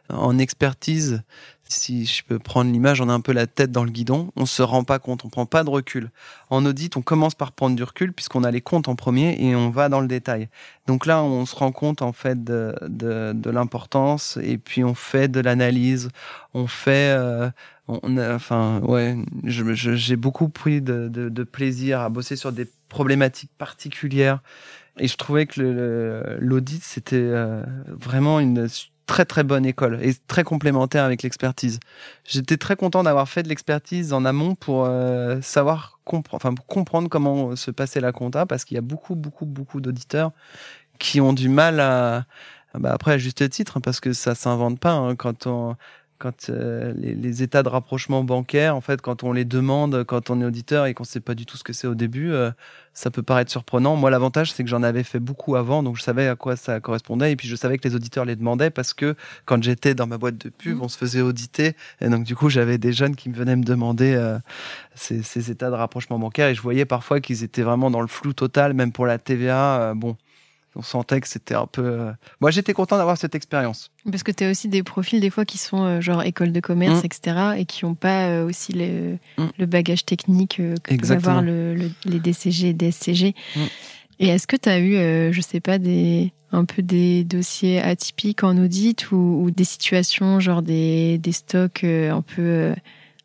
en expertise, si je peux prendre l'image, on a un peu la tête dans le guidon, on se rend pas compte, on prend pas de recul. En audit, on commence par prendre du recul puisqu'on a les comptes en premier et on va dans le détail. Donc là, on se rend compte en fait de, de, de l'importance et puis on fait de l'analyse, on fait, euh, on enfin ouais, j'ai beaucoup pris de, de, de plaisir à bosser sur des problématiques particulières Et je trouvais que l'audit, c'était euh, vraiment une très très bonne école et très complémentaire avec l'expertise. J'étais très content d'avoir fait de l'expertise en amont pour euh, savoir enfin, comprendre comment se passait la compta parce qu'il y a beaucoup beaucoup beaucoup d'auditeurs qui ont du mal à bah après à juste titre parce que ça s'invente pas hein, quand on quand euh, les, états de rapprochement bancaire, en fait, quand on les demande, quand on est auditeur et qu'on sait pas du tout ce que c'est au début, euh, ça peut paraître surprenant. Moi, l'avantage, c'est que j'en avais fait beaucoup avant, donc je savais à quoi ça correspondait, et puis je savais que les auditeurs les demandaient parce que quand j'étais dans ma boîte de pub, mmh. on se faisait auditer, et donc du coup, j'avais des jeunes qui me venaient me demander euh, ces, ces, états de rapprochement bancaire, et je voyais parfois qu'ils étaient vraiment dans le flou total, même pour la TVA. bon, on sentait que c'était un peu. Euh, moi, j'étais content d'avoir cette expérience. Parce que tu as aussi des profils, des fois, qui sont euh, genre école de commerce, mmh. etc., et qui n'ont pas euh, aussi mmh. le bagage technique que peuvent avoir le, les DCG et DSCG. Mmh. Et est-ce que tu as eu, je sais pas, des, un peu des dossiers atypiques en audit ou, des situations, genre des, des stocks un peu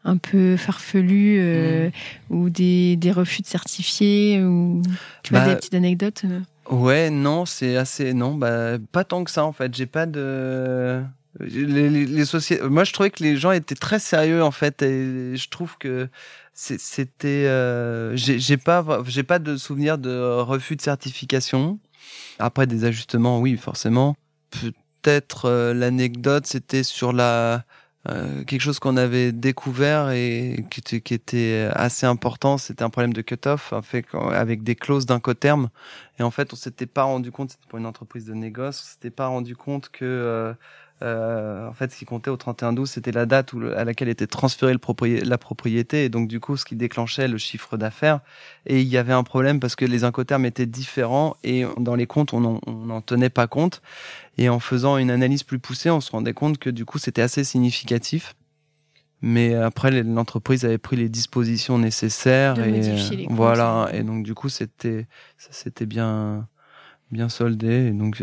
un peu farfelus ou des, des, refus de certifiés ou tu bah, des petites anecdotes Ouais, non, c'est assez. Non, bah, pas tant que ça, en fait. J'ai pas de. Les, les, sociétés. Moi, je trouvais que les gens étaient très sérieux, en fait. Et je trouve que c'était. Euh... J'ai pas, j'ai pas de souvenir de refus de certification. Après, des ajustements, oui, forcément. Peut-être euh, l'anecdote, c'était sur la euh, quelque chose qu'on avait découvert et qui était, assez important, c'était un problème de cut-off, avec des clauses d'incoterm. Et en fait, on s'était pas rendu compte, c'était pour une entreprise de négoce, on s'était pas rendu compte que euh, euh, en fait, ce qui comptait au 31-12, c'était la date où à laquelle était transférée le la propriété, et donc du coup, ce qui déclenchait le chiffre d'affaires. Et il y avait un problème parce que les incoterms étaient différents et dans les comptes, on n'en tenait pas compte. Et en faisant une analyse plus poussée, on se rendait compte que du coup, c'était assez significatif. Mais après, l'entreprise avait pris les dispositions nécessaires et voilà. Et donc du coup, c'était ça s'était bien bien soldé et donc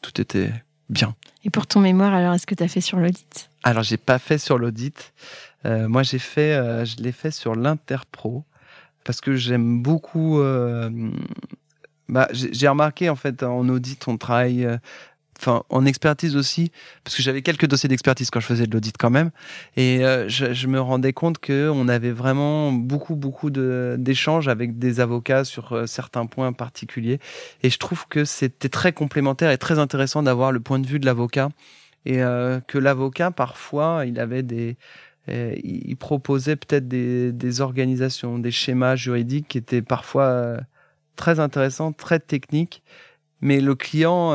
tout était bien. Et pour ton mémoire, alors, est-ce que tu as fait sur l'audit? Alors, j'ai pas fait sur l'audit. Euh, moi, j'ai fait, euh, je l'ai fait sur l'Interpro parce que j'aime beaucoup. Euh, bah, j'ai remarqué en fait en audit, on travaille enfin en expertise aussi, parce que j'avais quelques dossiers d'expertise quand je faisais de l'audit quand même, et euh, je, je, me rendais compte que on avait vraiment beaucoup beaucoup d'échanges avec des avocats sur euh, certains points particuliers, et je trouve que c'était très complémentaire et très intéressant d'avoir le point de vue de l'avocat, et euh, que l'avocat parfois il avait des il proposait peut-être des, des, organisations, des schémas juridiques qui étaient parfois très intéressants, très techniques, mais le client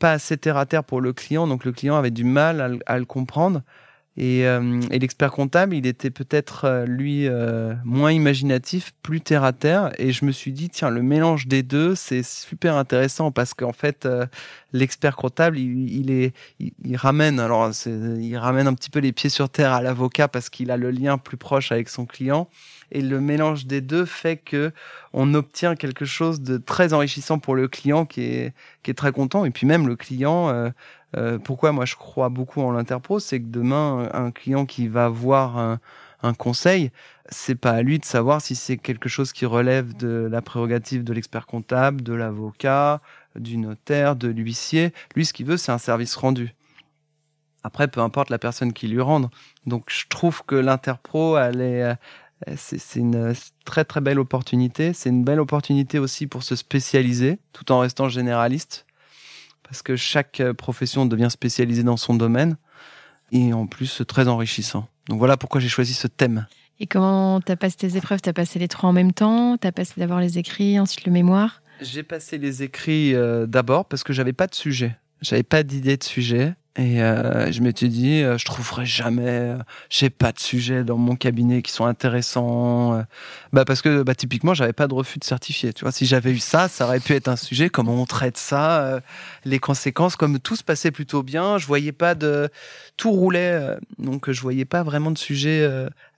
pas assez terre à terre pour le client, donc le client avait du mal à, le comprendre. Euh, et, l'expert comptable, il était peut-être euh, lui euh, moins imaginatif, plus terre à terre. Et je me suis dit tiens, le mélange des deux, c'est super intéressant parce qu'en fait, l'expert comptable, il, est, il, ramène alors il ramène un petit peu les pieds sur terre à l'avocat parce qu'il a le lien plus proche avec son client et le mélange des deux fait que on obtient quelque chose de très enrichissant pour le client qui est qui est très content et puis même le client euh, pourquoi moi je crois beaucoup en l'interpro c'est que demain un client qui va voir un, un conseil c'est pas à lui de savoir si c'est quelque chose qui relève de la prérogative de l'expert comptable de l'avocat du notaire de l'huissier lui ce qu'il veut c'est un service rendu après, peu importe la personne qui lui rende. Donc, je trouve que l'interpro, elle est, euh, c'est une très très belle opportunité. C'est une belle opportunité aussi pour se spécialiser tout en restant généraliste parce que chaque euh, profession devient spécialisée dans son domaine et en plus très enrichissant. Donc voilà pourquoi j'ai choisi ce thème. Et comment tu as passé tes épreuves? Tu as passé les trois en même temps? Tu as passé d'abord les écrits, ensuite le mémoire? J'ai passé les écrits euh, d'abord parce que j'avais pas de sujet. J'avais pas d'idée de sujet. Et euh, je m'étais dit, euh, je trouverai jamais, euh, j'ai pas de sujet dans mon cabinet qui sont intéressants. Euh. bah parce que bah, typiquement, j'avais pas de refus de certifié. Tu vois, si j'avais eu ça, ça aurait pu être un sujet. Comment on traite ça, euh, les conséquences, comme tout se passait plutôt bien, je voyais pas de, tout roulait, donc je voyais pas vraiment de sujet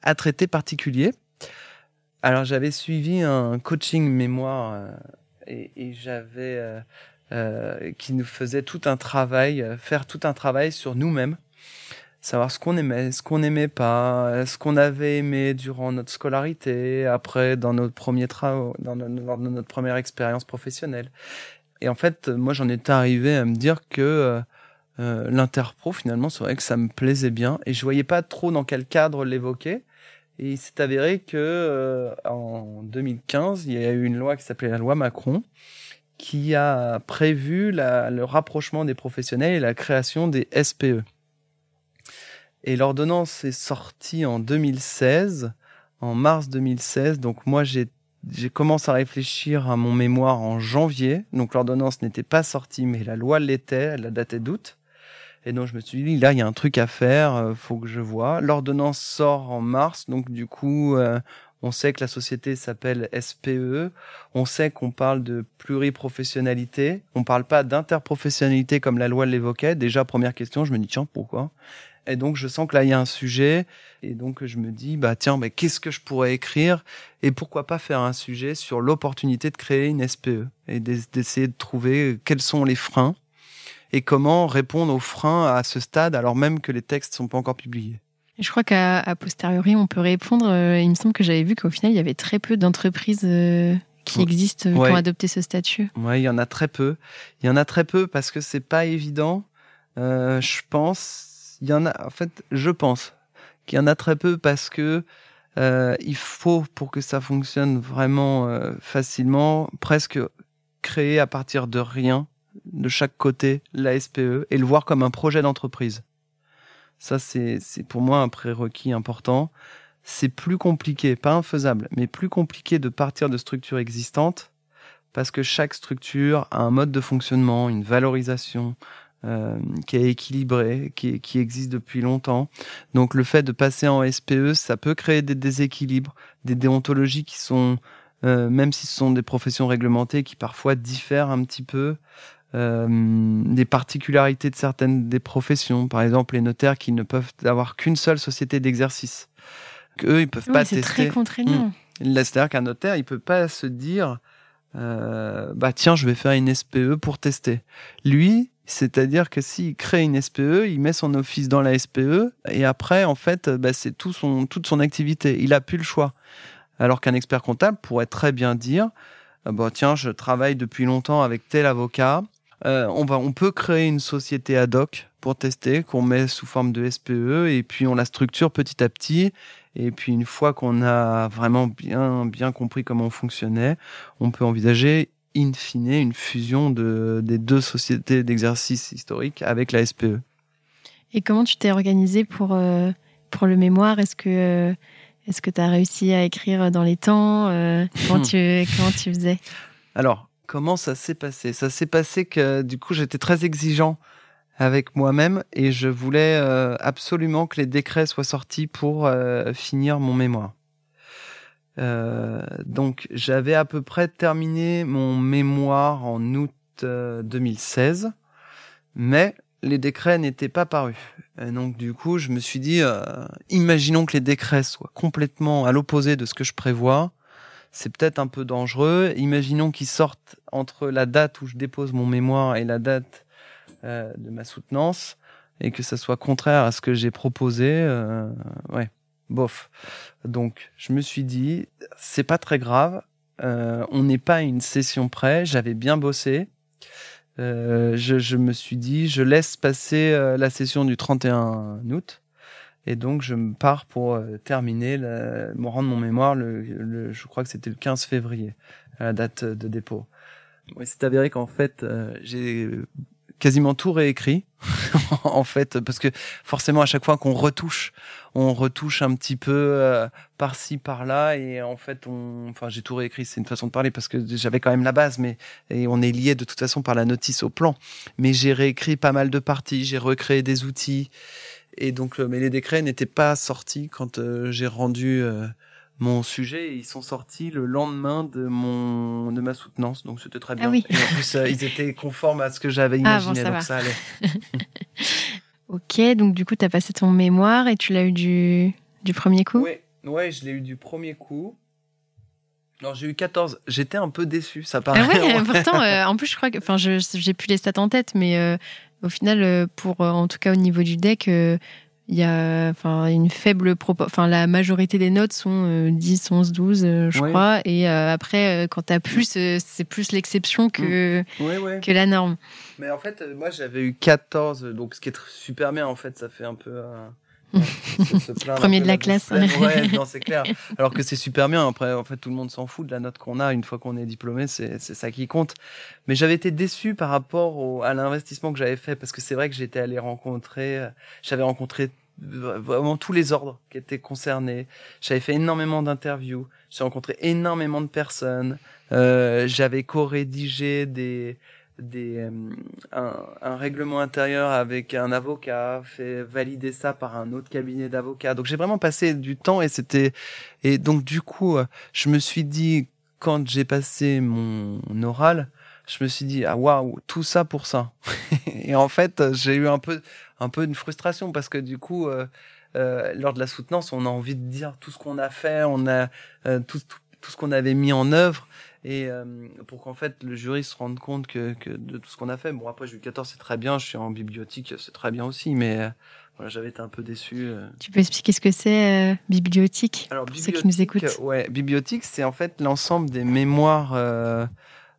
à traiter particulier. Alors j'avais suivi un coaching mémoire et, et j'avais euh, qui nous faisait tout un travail, euh, faire tout un travail sur nous-mêmes, savoir ce qu'on aimait, ce qu'on n'aimait pas, ce qu'on avait aimé durant notre scolarité, après dans notre premier de notre première expérience professionnelle. Et en fait, moi, j'en étais arrivé à me dire que euh, euh l'interpro, finalement, c'est vrai que ça me plaisait bien, et je voyais pas trop dans quel cadre l'évoquer. Et il s'est avéré que euh, en 2015, il y a eu une loi qui s'appelait la loi Macron, qui a prévu le rapprochement des professionnels et la création des SPE. Et l'ordonnance est sortie en 2016, en mars 2016. Donc moi, j'ai j'ai commencé à réfléchir à mon mémoire en janvier. Donc l'ordonnance n'était pas sortie, mais la loi l'était. Elle datait d'août. Et donc je me suis dit là, il y a un truc à faire. Euh, faut que je vois. L'ordonnance sort en mars. Donc du coup, euh, on sait que la société s'appelle SPE. On sait qu'on parle de pluriprofessionnalité. On parle pas d'interprofessionnalité comme la loi l'évoquait. Déjà, première question, je me dis, tiens, pourquoi? Et donc, je sens que là, il y a un sujet. Et donc, je me dis, bah, tiens, mais qu'est-ce que je pourrais écrire? Et pourquoi pas faire un sujet sur l'opportunité de créer une SPE et d'essayer de trouver quels sont les freins et comment répondre aux freins à ce stade alors même que les textes sont pas encore publiés. Je crois qu'à posteriori, on peut répondre. Euh, il me semble que j'avais vu qu'au final, il y avait très peu d'entreprises euh, qui existent euh, qui ont adopté ce statut. Oui, il y en a très peu. Il y en a très peu parce que c'est pas évident. Euh, je pense, il y en a. En fait, je pense qu'il y en a très peu parce que euh, il faut pour que ça fonctionne vraiment euh, facilement, presque créer à partir de rien, de chaque côté, la SPE et le voir comme un projet d'entreprise. Ça, c'est pour moi un prérequis important. C'est plus compliqué, pas infaisable, mais plus compliqué de partir de structures existantes parce que chaque structure a un mode de fonctionnement, une valorisation euh, qui est équilibrée, qui, qui existe depuis longtemps. Donc le fait de passer en SPE, ça peut créer des déséquilibres, des déontologies qui sont, euh, même si ce sont des professions réglementées, qui parfois diffèrent un petit peu. Euh, des particularités de certaines des professions. Par exemple, les notaires qui ne peuvent avoir qu'une seule société d'exercice. Qu'eux, ils peuvent pas tester. C'est très contraignant. Mmh. C'est-à-dire qu'un notaire, il peut pas se dire, euh, bah tiens, je vais faire une SPE pour tester. Lui, c'est-à-dire que s'il crée une SPE, il met son office dans la SPE et après, en fait, bah, c'est tout son, toute son activité. Il a plus le choix. Alors qu'un expert comptable pourrait très bien dire, bah tiens, je travaille depuis longtemps avec tel avocat, euh, on, va, on peut créer une société ad hoc pour tester, qu'on met sous forme de SPE, et puis on la structure petit à petit. Et puis une fois qu'on a vraiment bien, bien compris comment on fonctionnait, on peut envisager in fine une fusion de, des deux sociétés d'exercice historique avec la SPE. Et comment tu t'es organisé pour, euh, pour le mémoire? Est-ce que euh, est-ce que tu as réussi à écrire dans les temps? Comment, [laughs] tu, comment tu faisais? Alors, comment ça s'est passé? Ça s'est passé que du coup j'étais très exigeant avec moi-même et je voulais euh, absolument que les décrets soient sortis pour euh, finir mon mémoire. Euh, donc j'avais à peu près terminé mon mémoire en août 2016, mais les décrets n'étaient pas parus. Donc du coup je me suis dit, imaginons que les décrets soient complètement à l'opposé de ce que je prévois c'est peut-être un peu dangereux. Imaginons qu'ils sortent entre la date où je dépose mon mémoire et la date euh, de ma soutenance et que ça soit contraire à ce que j'ai proposé. Euh, ouais, bof. Donc, je me suis dit, c'est pas très grave. Euh, on n'est pas à une session près. J'avais bien bossé. Euh, je, me suis dit, je laisse passer la session du 31 août et donc, je me pars pour euh, terminer, me rendre mon mémoire, le, le je crois que c'était le 15 février, à la date de dépôt. Oui, c'est avéré qu'en fait, euh, j'ai quasiment tout réécrit, [laughs] en fait, parce que forcément, à chaque fois qu'on retouche, on retouche un petit peu euh, par-ci, par-là, et en fait, on, enfin, j'ai tout réécrit. C'est une façon de parler parce que j'avais quand même la base, mais et on est lié de toute façon par la notice au plan. Mais j'ai réécrit pas mal de parties, j'ai recréé des outils. Et donc, euh, mais les décrets n'étaient pas sortis quand euh, j'ai rendu euh, mon sujet. Ils sont sortis le lendemain de mon de ma soutenance, donc c'était très ah bien. Et en plus, ils étaient conformes à ce que j'avais ah, imaginé, ah ça donc ça allait. [laughs] ok, donc du coup, tu as passé ton mémoire et tu l'as eu du, du premier coup? Oui, ouais, je l'ai eu du premier coup. Alors j'ai eu 14. J'étais un peu déçu, ça paraît. Ah ouais, [laughs] pourtant, en plus, je crois que, enfin, j'ai plus les stats en tête, mais au final, euh, pour euh, en tout cas au niveau du deck, euh, il y a enfin une faible enfin la majorité des notes sont 10 11 12 je crois. Et après quand tu as plus c'est plus l'exception que mm. que la norme. Mais en fait moi j'avais eu 14 donc ce qui est super bien en fait ça fait un peu [laughs] Premier de la, classe. [laughs] Ouais, non, c'est clair. Alors que c'est super bien. Après, en fait, tout le monde s'en fout de la note qu'on a une fois qu'on est diplômé. C'est ça qui compte. Mais j'avais été déçu par rapport au, à l'investissement que j'avais fait parce que c'est vrai que j'étais allé rencontrer, euh, j'avais rencontré vraiment tous les ordres qui étaient concernés. J'avais fait énormément d'interviews. J'ai rencontré énormément de personnes. Euh, j'avais co-rédigé des des, euh, un, un, règlement intérieur avec un avocat, fait valider ça par un autre cabinet d'avocats. Donc j'ai vraiment passé du temps et c'était et donc du coup euh, je me suis dit quand j'ai passé mon oral, je me suis dit ah waouh tout ça pour ça. [laughs] et en fait j'ai eu un peu un peu une frustration parce que du coup euh, euh, lors de la soutenance on a envie de dire tout ce qu'on a fait, on a tout, tout, tout ce qu'on avait mis en œuvre et euh, pour qu'en fait le jury se rende compte que, que de tout ce qu'on a fait. Bon après j'ai eu 14 c'est très bien, je suis en bibliothèque c'est très bien aussi, mais euh, voilà, j'avais été un peu déçu. Euh. Tu peux expliquer ce que c'est bibliothèque Alors pour ceux qui nous écoutent? Ouais, bibliothèque c'est en fait l'ensemble des mémoires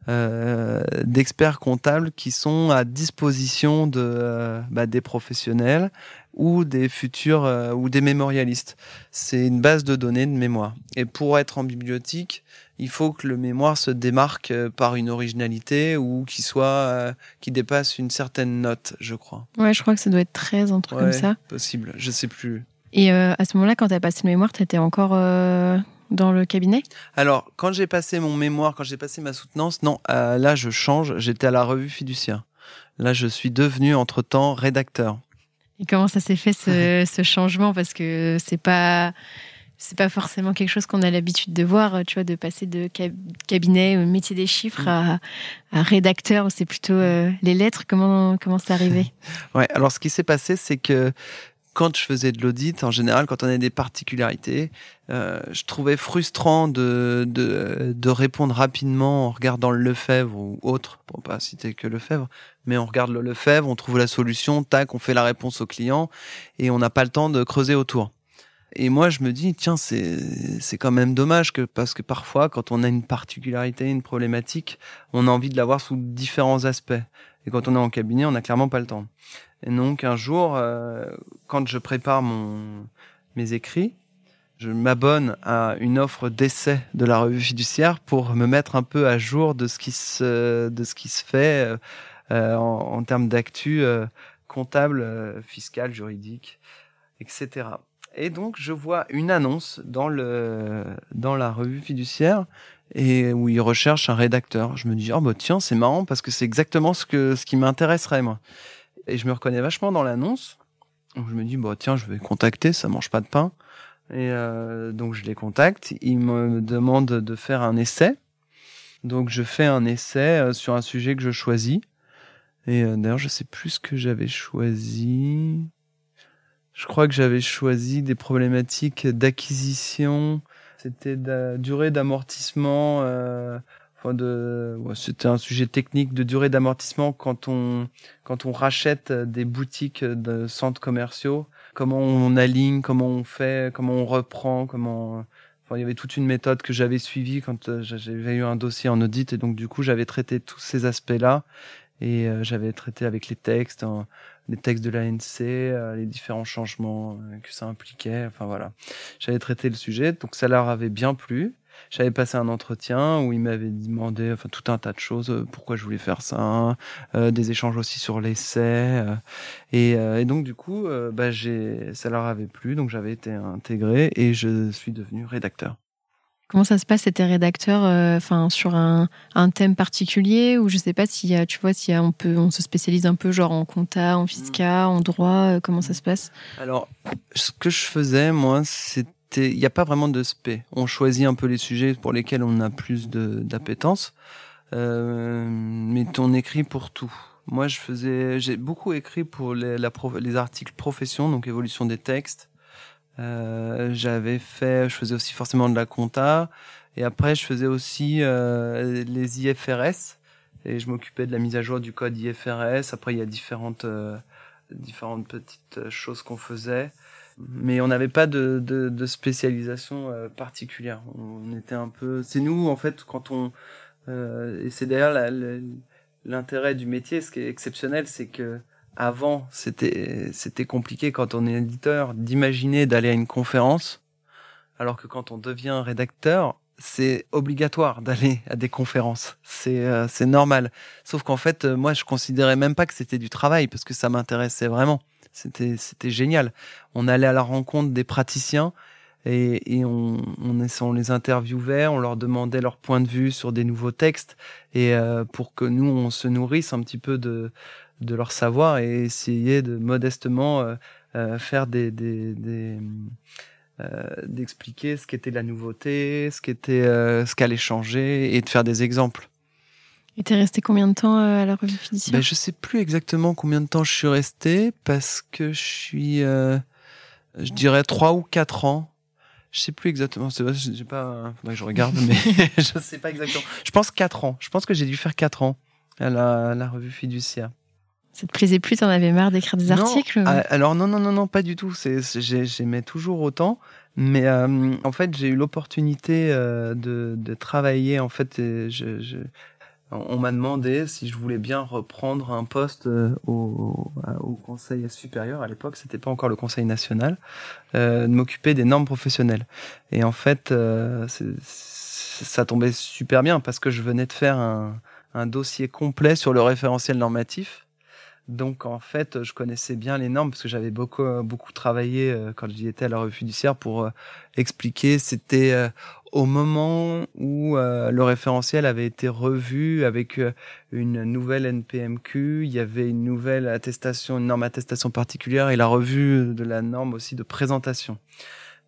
euh, d'experts comptables qui sont à disposition de bah, des professionnels ou des futurs ou des mémorialistes. C'est une base de données de mémoire. Et pour être en bibliothèque, il faut que le mémoire se démarque euh, par une originalité ou qu'il soit euh, qui dépasse une certaine note, je crois. Ouais, je crois que ça doit être 13, un truc comme ça. Possible, je sais plus. Et euh, à ce moment-là, quand tu as passé le mémoire, tu étais encore dans le cabinet? Alors, quand j'ai passé mon mémoire, quand j'ai passé ma soutenance, non, là je change, j'étais à la revue fiduciaire. Là, je suis devenu entre-temps rédacteur. Et comment ça s'est fait ce, ce changement? Parce que c'est pas c'est pas forcément quelque chose qu'on a l'habitude de voir, tu vois, de passer de cabinet, euh, métier des chiffres à, rédacteur, c'est plutôt euh, les lettres. Comment comment c'est arrivé [laughs] Ouais, alors ce qui s'est passé, c'est que quand je faisais de l'audit, en général, quand on a des particularités, euh, je trouvais frustrant de, de, de, répondre rapidement en regardant le Lefebvre ou autre, pour pas citer que Lefebvre, mais on regarde le Lefebvre, on trouve la solution, tac, on fait la réponse au client et on n'a pas le temps de creuser autour. Et moi, je me dis, tiens, c'est c'est quand même dommage que parce que parfois, quand on a une particularité, une problématique, on a envie de l'avoir sous différents aspects. Et quand on est en cabinet, on n'a clairement pas le temps. Et donc, un jour, euh, quand je prépare mon mes écrits, je m'abonne à une offre d'essai de la revue fiduciaire pour me mettre un peu à jour de ce qui se de ce qui se fait euh, en, en, termes d'actu euh, comptable, euh, fiscal, juridique, etc. Et donc, je vois une annonce dans le dans la revue fiduciaire et où ils recherchent un rédacteur. Je me dis, oh bah tiens, c'est marrant parce que c'est exactement ce que ce qui m'intéresserait moi. Et je me reconnais vachement dans l'annonce. Donc je me dis, bah tiens, je vais contacter, ça mange pas de pain. Et euh, donc je les contacte. Ils me demandent de faire un essai. Donc je fais un essai euh, sur un sujet que je choisis. Et euh, d'ailleurs, je sais plus ce que j'avais choisi. Je crois que j'avais choisi des problématiques d'acquisition. C'était de durée d'amortissement. Euh, enfin de, ouais, c'était un sujet technique de durée d'amortissement quand on quand on rachète des boutiques de centres commerciaux. Comment on aligne, comment on fait, comment on reprend, comment. Enfin, il y avait toute une méthode que j'avais suivie quand euh, j'avais eu un dossier en audit et donc du coup j'avais traité tous ces aspects-là et euh, j'avais traité avec les textes, les textes de l'ANC, euh, les différents changements euh, que ça impliquait. Enfin voilà, j'avais traité le sujet, donc ça leur avait bien plu. J'avais passé un entretien où ils m'avaient demandé enfin tout un tas de choses, pourquoi je voulais faire ça, des échanges aussi sur l'essai, et, et, donc du coup, bah j'ai, ça leur avait plu, donc j'avais été intégré et je suis devenu rédacteur. Comment ça se passe C'était rédacteur, euh, enfin sur un, un, thème particulier ou je sais pas si tu vois si on peut, on se spécialise un peu genre en compta, en fiscal, en droit. Euh, comment ça se passe? Alors, ce que je faisais moi, c'était, il n'y a pas vraiment de spé. On choisit un peu les sujets pour lesquels on a plus d'appétence, euh, mais on écrit pour tout. Moi, je faisais, j'ai beaucoup écrit pour les, les articles profession, donc évolution des textes. Euh, j'avais fait, je faisais aussi forcément de la compta. Et après, je faisais aussi euh, les IFRS. Et je m'occupais de la mise à jour du code IFRS. Après, il y a différentes, euh, différentes petites choses qu'on faisait. mais on n'avait pas de, de, de spécialisation euh, particulière. On était un peu, c'est nous en fait quand on euh, et c'est d'ailleurs l'intérêt du métier. Ce qui est exceptionnel, c'est que avant c'était c'était compliqué quand on est éditeur d'imaginer d'aller à une conférence, alors que quand on devient rédacteur, c'est obligatoire d'aller à des conférences. C'est euh, c'est normal. Sauf qu'en fait, moi, je considérais même pas que c'était du travail parce que ça m'intéressait vraiment. C'était c'était génial. On allait à la rencontre des praticiens et, et on, on, on, les interviewait, on leur demandait leur point de vue sur des nouveaux textes et euh, pour que nous on se nourrisse un petit peu de de leur savoir et essayer de modestement euh, euh faire des, des, des euh, d'expliquer ce qu'était la nouveauté, ce qu'était ce qu'allait changer et de faire des exemples. Et t'es resté combien de temps à la revue fiduciaire ben, Je sais plus exactement combien de temps je suis resté parce que je suis, euh, je dirais trois ou quatre ans. Je sais plus exactement. C'est vrai, j'ai pas. Faudrait que je regarde, mais [laughs] [laughs] je sais pas exactement. Je pense quatre ans. Je pense que j'ai dû faire quatre ans à la, la revue fiduciaire. Ça te plaisait plus T'en avais marre d'écrire des articles ah, Alors non, non, non, non, pas du tout. C'est, j'aimais toujours autant. Mais euh, en fait, j'ai eu l'opportunité euh, de, de travailler. En fait, je, je, on m'a demandé si je voulais bien reprendre un poste euh, au, au Conseil supérieur. À l'époque, c'était pas encore le Conseil national, euh, de m'occuper des normes professionnelles. Et en fait, ça tombait super bien parce que je venais de faire un, un dossier complet sur le référentiel normatif donc en fait, je connaissais bien les normes parce que j'avais beaucoup beaucoup travaillé euh, quand j'y étais à la revue fiduciaire pour euh, expliquer. C'était euh, au moment où le référentiel avait été revu avec une nouvelle NPMQ, il y avait une nouvelle attestation, une norme attestation particulière et la revue de la norme aussi de présentation.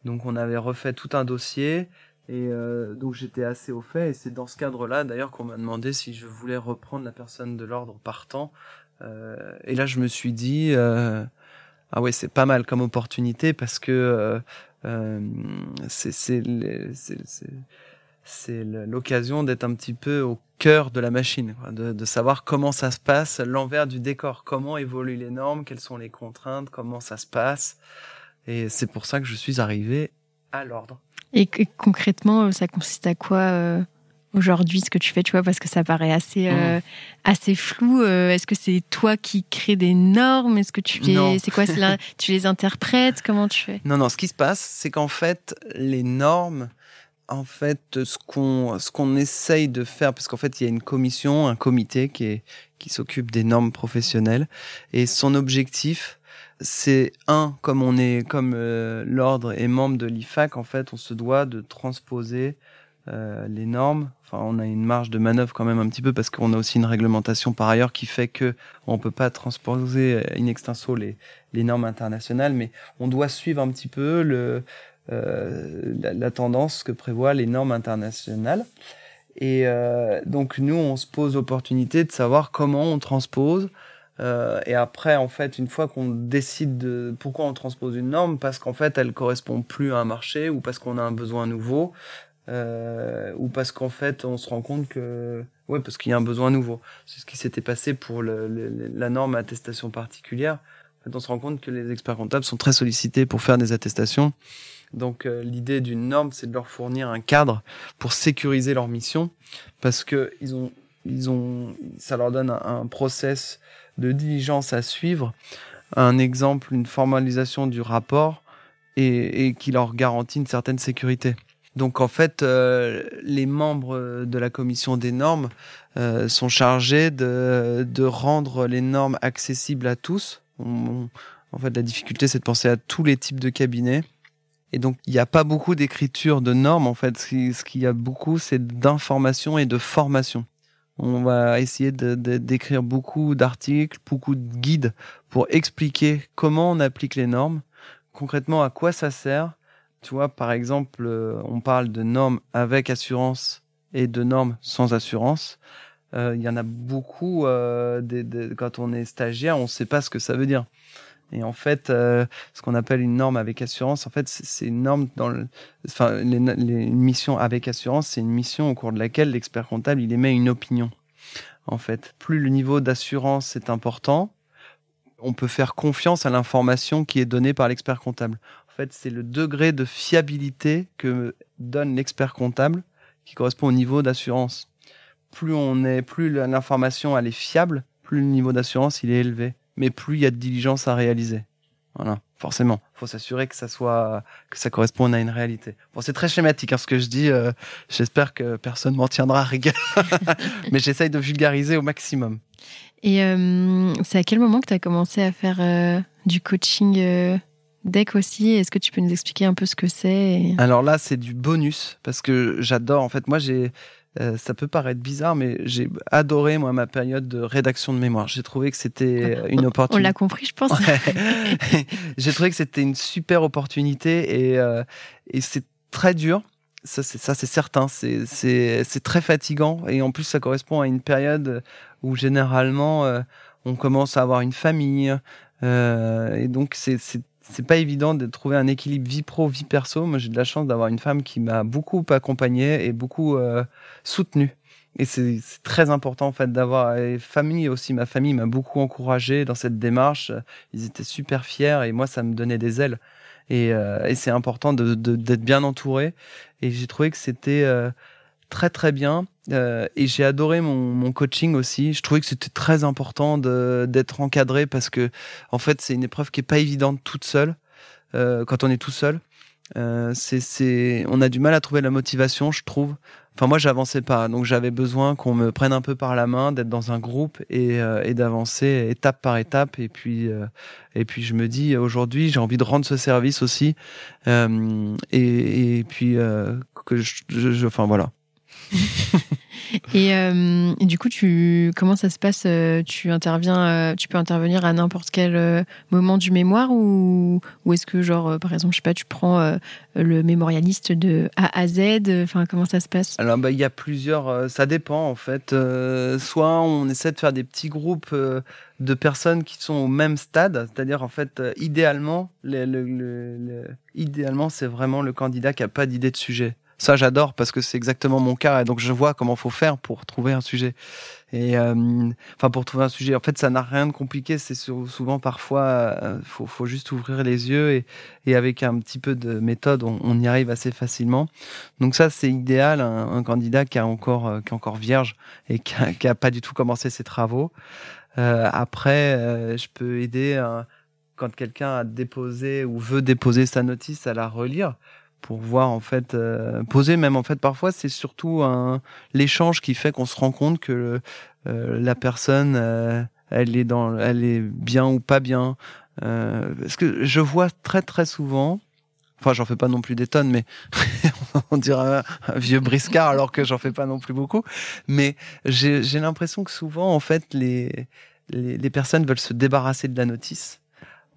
Donc on avait refait tout un dossier et donc j'étais assez au fait et c'est dans ce cadre-là d'ailleurs qu'on m'a demandé si je voulais reprendre la personne de l'ordre partant euh, et là, je me suis dit, euh, ah ouais, c'est pas mal comme opportunité parce que euh, c'est c'est l'occasion d'être un petit peu au cœur de la machine, quoi, de, de, savoir comment ça se passe, l'envers du décor, comment évoluent les normes, quelles sont les contraintes, comment ça se passe. Et c'est pour ça que je suis arrivé à l'ordre. Et, concrètement, ça consiste à quoi aujourd'hui ce que tu fais, tu vois, parce que ça paraît assez, euh, mmh. assez flou. Euh, est-ce que c'est toi qui crée des normes? Est-ce que tu les, c'est quoi [laughs] Tu les interprètes? Comment tu fais? Non, non. Ce qui se passe, c'est qu'en fait, les normes, en fait, ce qu'on, ce qu'on essaye de faire, parce qu'en fait, il y a une commission, un comité qui est, qui s'occupe des normes professionnelles, et son objectif, c'est un, comme on est, comme euh, l'ordre est membre de l'IFAC, en fait, on se doit de transposer euh, les normes. Enfin, on a une marge de manœuvre quand même un petit peu parce qu'on a aussi une réglementation par ailleurs qui fait que on peut pas transposer in extenso les, les normes internationales, mais on doit suivre un petit peu le, euh, la, tendance que prévoient les normes internationales. Et euh, donc nous, on se pose l'opportunité de savoir comment on transpose. Euh, et après, en fait, une fois qu'on décide de pourquoi on transpose une norme, parce qu'en fait, elle correspond plus à un marché ou parce qu'on a un besoin nouveau, euh, ou parce qu'en fait on se rend compte que ouais parce qu'il y a un besoin nouveau. C'est ce qui s'était passé pour le, la norme attestation particulière. En fait, on se rend compte que les experts comptables sont très sollicités pour faire des attestations. Donc euh, l'idée d'une norme c'est de leur fournir un cadre pour sécuriser leur mission parce que ils ont ils ont ça leur donne un, un process de diligence à suivre un exemple une formalisation du rapport et, et qui leur garantit une certaine sécurité donc en fait, euh, les membres de la commission des normes euh, sont chargés de, de, rendre les normes accessibles à tous. en fait, la difficulté, c'est de penser à tous les types de cabinets. Et donc, il n'y a pas beaucoup d'écriture de normes. En fait, ce qu'il y a beaucoup, c'est d'information et de formation. On va essayer d'écrire beaucoup d'articles, beaucoup de guides pour expliquer comment on applique les normes, concrètement à quoi ça sert, tu vois, par exemple, euh, on parle de normes avec assurance et de normes sans assurance. Euh, il y en a beaucoup, euh, quand on est stagiaire, on ne sait pas ce que ça veut dire. Et en fait, ce qu'on appelle une norme avec assurance, en fait, c'est une norme dans le, mission avec assurance, c'est une mission au cours de laquelle l'expert comptable émet une opinion. En fait, plus le niveau d'assurance est important, on peut faire confiance à l'information qui est donnée par l'expert comptable. Fait, c'est le degré de fiabilité que donne l'expert comptable qui correspond au niveau d'assurance. Plus on est, plus l'information est fiable, plus le niveau d'assurance il est élevé, mais plus il y a de diligence à réaliser. Voilà, forcément. Faut s'assurer que ça soit, que ça corresponde à une réalité. Bon, c'est très schématique hein, ce que je dis. Euh, J'espère que personne m'en tiendra à rigueur, [laughs] mais j'essaye de vulgariser au maximum. Et euh, c'est à quel moment que tu as commencé à faire euh, du coaching deck aussi Est-ce que tu peux nous expliquer un peu ce que c'est Alors là, c'est du bonus parce que j'adore. En fait, moi, j'ai euh, ça peut paraître bizarre, mais j'ai adoré moi ma période de rédaction de mémoire. J'ai trouvé que c'était une opportunité. On l'a compris, je pense. [laughs] [laughs] j'ai trouvé que c'était une super opportunité et, euh, et c'est très dur. Ça, c'est ça, c'est certain. C'est c'est très fatigant et en plus ça correspond à une période où généralement euh, on commence à avoir une famille euh, et donc c'est c'est pas évident de trouver un équilibre vie pro vie perso. Moi, j'ai de la chance d'avoir une femme qui m'a beaucoup accompagné et beaucoup euh, soutenu. Et c'est très important en fait d'avoir famille aussi. Ma famille m'a beaucoup encouragé dans cette démarche. Ils étaient super fiers et moi, ça me donnait des ailes. Et, euh, et c'est important d'être de, bien entouré. Et j'ai trouvé que c'était euh, très très bien. Euh, et j'ai adoré mon, mon, coaching aussi. Je trouvais que c'était très important d'être encadré parce que en fait c'est une épreuve qui est pas évidente toute seule euh, quand on est tout seul. Euh, c'est on a du mal à trouver la motivation, je trouve. Enfin moi j'avançais pas, donc j'avais besoin qu'on me prenne un peu par la main, d'être dans un groupe et, euh, et d'avancer étape par étape. Et puis euh, et puis je me dis aujourd'hui j'ai envie de rendre ce service aussi. Euh, et, et, puis que je, je, enfin voilà. [laughs] Euh, et, du coup, tu, comment ça se passe euh, Tu interviens, euh, tu peux intervenir à n'importe quel moment du mémoire ou, est-ce que, genre, par exemple, je sais pas, tu prends le mémorialiste de A à Z Enfin, comment ça se passe? Alors, bah, il y a plusieurs. ça dépend en fait. soit on essaie de faire des petits groupes de personnes qui sont au même stade, c'est-à-dire en fait, idéalement, le, idéalement, c'est vraiment le candidat qui a pas d'idée de sujet. Ça, j'adore parce que c'est exactement mon cas et donc je vois comment faut faire pour trouver un sujet. Et euh, enfin, pour trouver un sujet, en fait, ça n'a rien de compliqué. C'est souvent parfois, euh, faut, faut juste ouvrir les yeux et, et avec un petit peu de méthode, on, y arrive assez facilement. Donc ça, c'est idéal. Un, candidat qui a encore, euh, qui est encore vierge et qui a, qui a, pas du tout commencé ses travaux. Euh, après, euh, je peux aider quand quelqu'un a déposé ou veut déposer sa notice à la relire pour voir en fait euh, poser. Même en fait parfois c'est surtout un l'échange qui fait qu'on se rend compte que euh, la personne euh, elle est dans elle est bien ou pas bien. Euh, parce que je vois très très souvent enfin j'en fais pas non plus des tonnes mais [laughs] on dirait un, vieux briscard alors que j'en fais pas non plus beaucoup. Mais j'ai j'ai l'impression que souvent en fait les les personnes veulent se débarrasser de la notice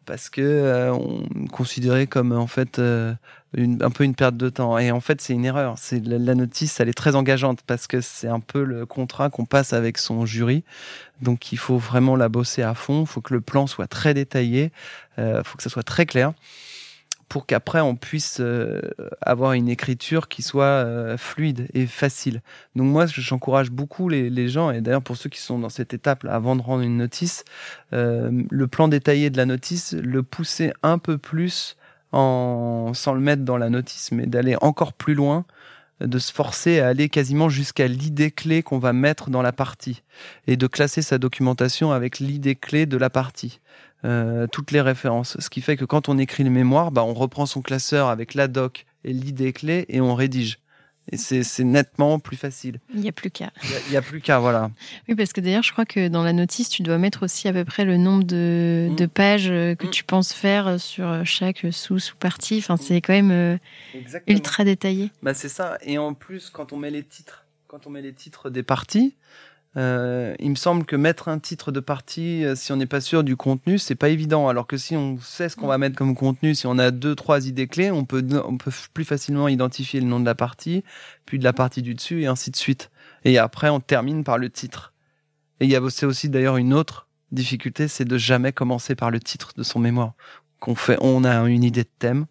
parce que euh, on considérait comme en fait euh, une, un peu une perte de temps. Et en fait, c'est une erreur. C'est la, notice, elle est très engageante parce que c'est un peu le contrat qu'on passe avec son jury. Donc, il faut vraiment la bosser à fond. Il faut que le plan soit très détaillé. Il euh, faut que ça soit très clair pour qu'après on puisse euh, avoir une écriture qui soit euh, fluide et facile. Donc moi, j'encourage beaucoup les, les, gens, et d'ailleurs pour ceux qui sont dans cette étape là, avant de rendre une notice, euh, le plan détaillé de la notice, le pousser un peu plus en, sans le mettre dans la notice, mais d'aller encore plus loin de se forcer à aller quasiment jusqu'à l'idée clé qu'on va mettre dans la partie et de classer sa documentation avec l'idée clé de la partie. Euh, toutes les références. Ce qui fait que quand on écrit le mémoire, bah, on reprend son classeur avec la doc et l'idée clé et on rédige. Et c'est nettement plus facile. Il n'y a plus qu'à. Il n'y a, plus qu'à, voilà. Oui, parce que d'ailleurs, je crois que dans la notice, tu dois mettre aussi à peu près le nombre de, mmh. de pages euh, que mmh. tu penses faire sur chaque sous-sous-partie. Enfin, c'est quand même euh, ultra détaillé. Bah, c'est ça. Et en plus, quand on met les titres, quand on met les titres des parties, euh, il me semble que mettre un titre de partie, euh, si on n'est pas sûr du contenu, c'est pas évident. Alors que si on sait ce qu'on va mettre comme contenu, si on a deux, trois idées clés, on peut, on peut plus facilement identifier le nom de la partie, puis de la partie du dessus et ainsi de suite. Et après, on termine par le titre. Et il y a aussi d'ailleurs une autre difficulté, c'est de jamais commencer par le titre de son mémoire. Qu'on fait, on a une idée de thème,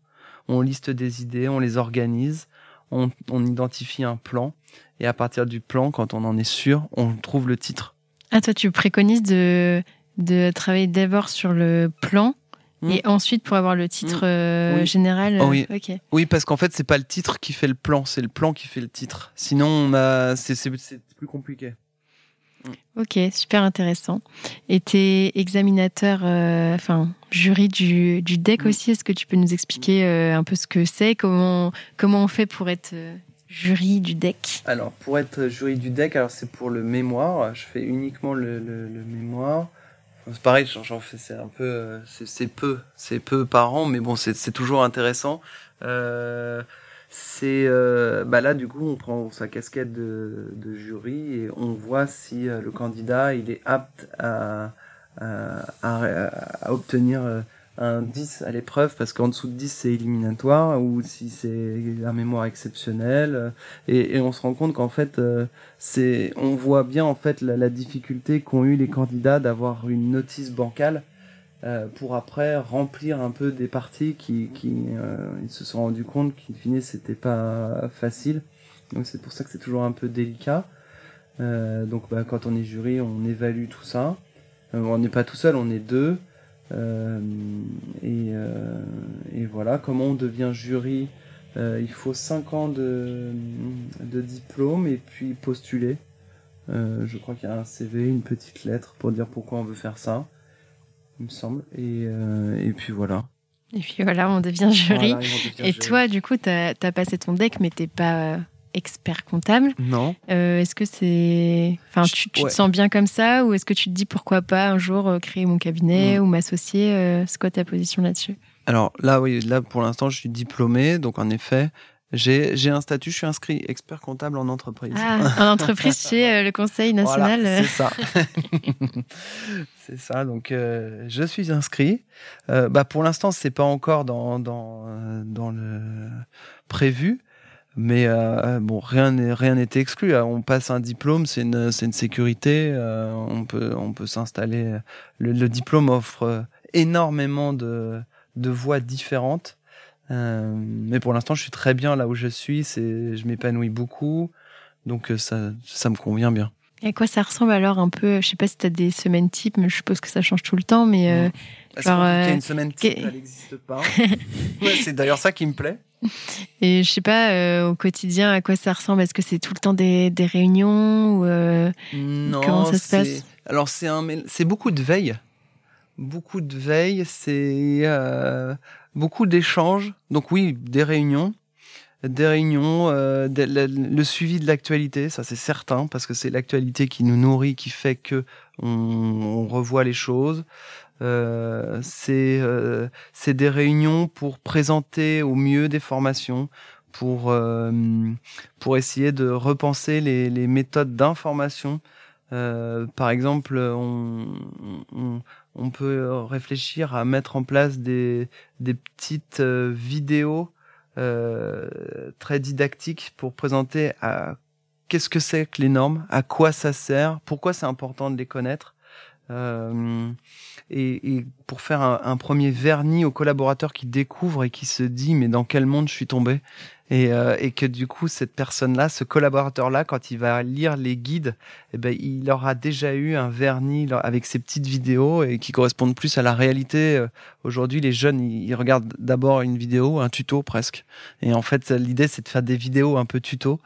on liste des idées, on les organise, on, on identifie un plan et à partir du plan, quand on en est sûr, on trouve le titre. Ah, toi, tu préconises de de travailler d'abord sur le plan Mm. et ensuite pour avoir le titre euh, Oui. général. Oh euh, oui. Ok. Oui, parce qu'en fait, c'est pas le titre qui fait le plan, c'est le plan qui fait le titre. Sinon, on a, c'est, plus compliqué. Ok, super intéressant. Et t'es examinateur, euh, enfin jury du, du deck Mm. aussi. Est-ce que tu peux nous expliquer euh, un peu ce que c'est, comment comment on fait pour être euh, jury du deck Alors, pour être jury du deck, alors c'est pour le mémoire. Je fais uniquement le, mémoire. C'est pareil, j'en- fais, c'est un peu, euh, c'est peu, c'est peu par an, mais bon, c'est toujours intéressant. Euh, c'est, euh, bah là, du coup, on prend sa casquette de, jury et on voit si euh, le candidat il est apte à, à, obtenir un 10 à l'épreuve, parce qu'en dessous de 10 c'est éliminatoire, ou si c'est un mémoire exceptionnel. et, et on se rend compte qu'en fait, euh, c'est, on voit bien en fait la, la difficulté qu'ont eu les candidats d'avoir une notice bancale euh, pour après remplir un peu des parties qui, qui euh, ils se sont rendus compte qu'in fine c'était pas facile. Donc c'est pour ça que c'est toujours un peu délicat. Euh, donc bah, quand on est jury, on évalue tout ça. On n'est pas tout seul, on est deux. Euh, et, euh, et voilà, comment on devient jury euh, Il faut 5 ans de, de diplôme et puis postuler. Je crois qu'il y a un CV, une petite lettre pour dire pourquoi on veut faire ça, il me semble. Et, et puis voilà. Et puis voilà, on devient jury. Voilà, et jury. toi, du coup, t'as as passé ton deck, mais t'es pas expert comptable. Non. Euh, est-ce que c'est, enfin, tu, tu ouais. te sens bien comme ça, ou est-ce que tu te dis pourquoi pas un jour euh, créer mon cabinet Mm. ou m'associer euh, C'est quoi ta position là-dessus? Alors là, oui, là pour l'instant, je suis diplômé, donc en effet, j'ai j'ai un statut, je suis inscrit expert comptable en entreprise. Ah, en entreprise chez euh, le Conseil national. Voilà, c'est ça. [laughs] c'est ça. Donc, je suis inscrit. Bah, pour l'instant, c'est pas encore dans dans dans le prévu, mais euh, bon, rien n'est rien n'est exclu. Euh, On passe un diplôme, c'est une c'est une sécurité. euh, on peut on peut s'installer. Le, le diplôme offre euh, énormément de de voies différentes. Euh, mais pour l'instant, je suis très bien là où je suis. C'est, je m'épanouis beaucoup, donc euh, ça, ça me convient bien. Et à quoi ça ressemble alors un peu Je sais pas si tu as des semaines types, mais je suppose que ça change tout le temps. Mais euh, Est-ce Genre, y a euh, une semaine type, elle n'existe pas. [laughs] Ouais, c'est d'ailleurs ça qui me plaît. [laughs] et je sais pas euh, au quotidien à quoi ça ressemble? Est-ce que c'est tout le temps des, des réunions ou euh, Non, Comment ça se passe? Alors c'est un, c'est beaucoup de veille, beaucoup de veille, c'est euh, beaucoup d'échanges. Donc oui, des réunions, des réunions, le, le suivi de l'actualité, ça c'est certain parce que c'est l'actualité qui nous nourrit, qui fait que on, on revoit les choses. Euh, c'est euh, des réunions pour présenter au mieux des formations, pour euh, pour essayer de repenser les, les méthodes d'information. Euh, par exemple, on, on, on peut réfléchir à mettre en place des, des petites euh, vidéos très didactiques pour présenter à qu'est-ce que c'est que les normes, à quoi ça sert, pourquoi c'est important de les connaître. Euh, et, et pour faire un, un premier vernis aux collaborateurs qui découvrent et qui se dit mais dans quel monde je suis tombé? Et, euh, et que du coup cette personne-là, ce collaborateur-là, quand il va lire les guides, eh ben il aura déjà eu un vernis avec ces petites vidéos et qui correspondent plus à la réalité. Euh, Aujourd'hui, les jeunes, ils regardent d'abord une vidéo, un tuto presque. Et en fait, l'idée c'est de faire des vidéos un peu tuto.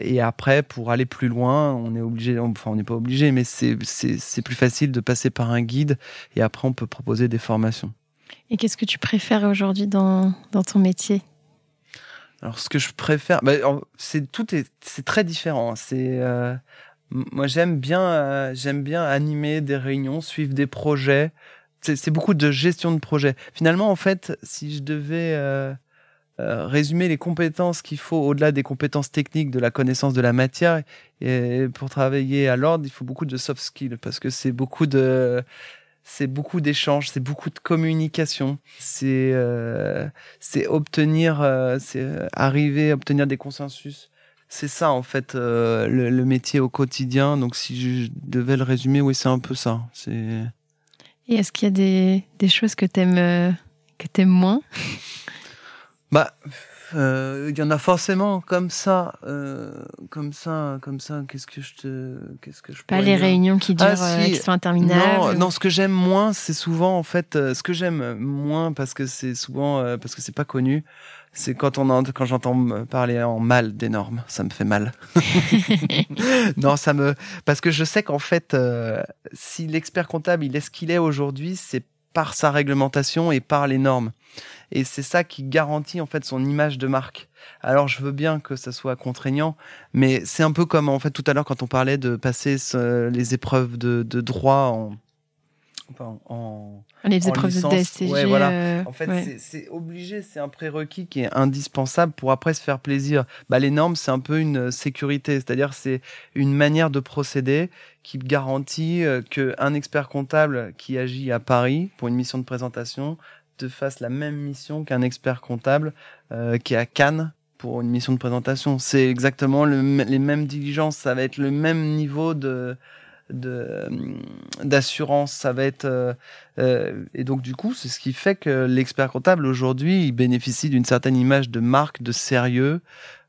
Et après, pour aller plus loin, on est obligé, enfin on n'est pas obligé, mais c'est plus facile de passer par un guide. Et après, on peut proposer des formations. et qu'est-ce que tu préfères aujourd'hui dans, dans ton métier? Alors, ce que je préfère, bah, c'est tout est, c'est très différent. C'est, euh, moi, j'aime bien, euh, j'aime bien animer des réunions, suivre des projets. C'est, beaucoup de gestion de projet. Finalement, en fait, si je devais euh, résumer les compétences qu'il faut au-delà des compétences techniques, de la connaissance de la matière, et pour travailler à l'ordre, il faut beaucoup de soft skills parce que c'est beaucoup de c'est beaucoup d'échanges, c'est beaucoup de communication, c'est euh, c'est obtenir, euh, c'est euh, arriver à obtenir des consensus. C'est ça en fait euh, le, métier au quotidien. Donc si je devais le résumer, oui, c'est un peu ça. C'est Et est-ce qu'il y a des, des choses que t'aimes euh, que t'aimes moins? Bah Euh, il y en a forcément comme ça, euh, comme ça, comme ça. Qu'est-ce que je te, qu'est-ce que je Pas les réunions qui durent, ah, qui sont interminables. Non, non, ce que j'aime moins, c'est souvent en fait, ce que j'aime moins parce que c'est souvent parce que c'est pas connu. C'est quand on quand j'entends parler en mal des normes, ça me fait mal. [laughs] non, ça me parce que je sais qu'en fait, si l'expert comptable il est ce qu'il est aujourd'hui, c'est par sa réglementation et par les normes et c'est ça qui garantit en fait son image de marque. Alors je veux bien que ça soit contraignant, mais c'est un peu comme en fait tout à l'heure quand on parlait de passer les épreuves de, de droit en, en, les épreuves de DSCG. Ouais, voilà. Euh, en fait, c'est obligé, c'est un prérequis qui est indispensable pour après se faire plaisir. Bah, les normes, c'est un peu une sécurité, c'est-à-dire c'est une manière de procéder qui garantit euh, qu'un expert comptable qui agit à Paris pour une mission de présentation fasse la même mission qu'un expert comptable euh, qui est à Cannes pour une mission de présentation. C'est exactement les mêmes diligences, ça va être le même niveau de d'assurance, ça va être euh, euh, et donc du coup c'est ce qui fait que l'expert comptable aujourd'hui il bénéficie d'une certaine image de marque, de sérieux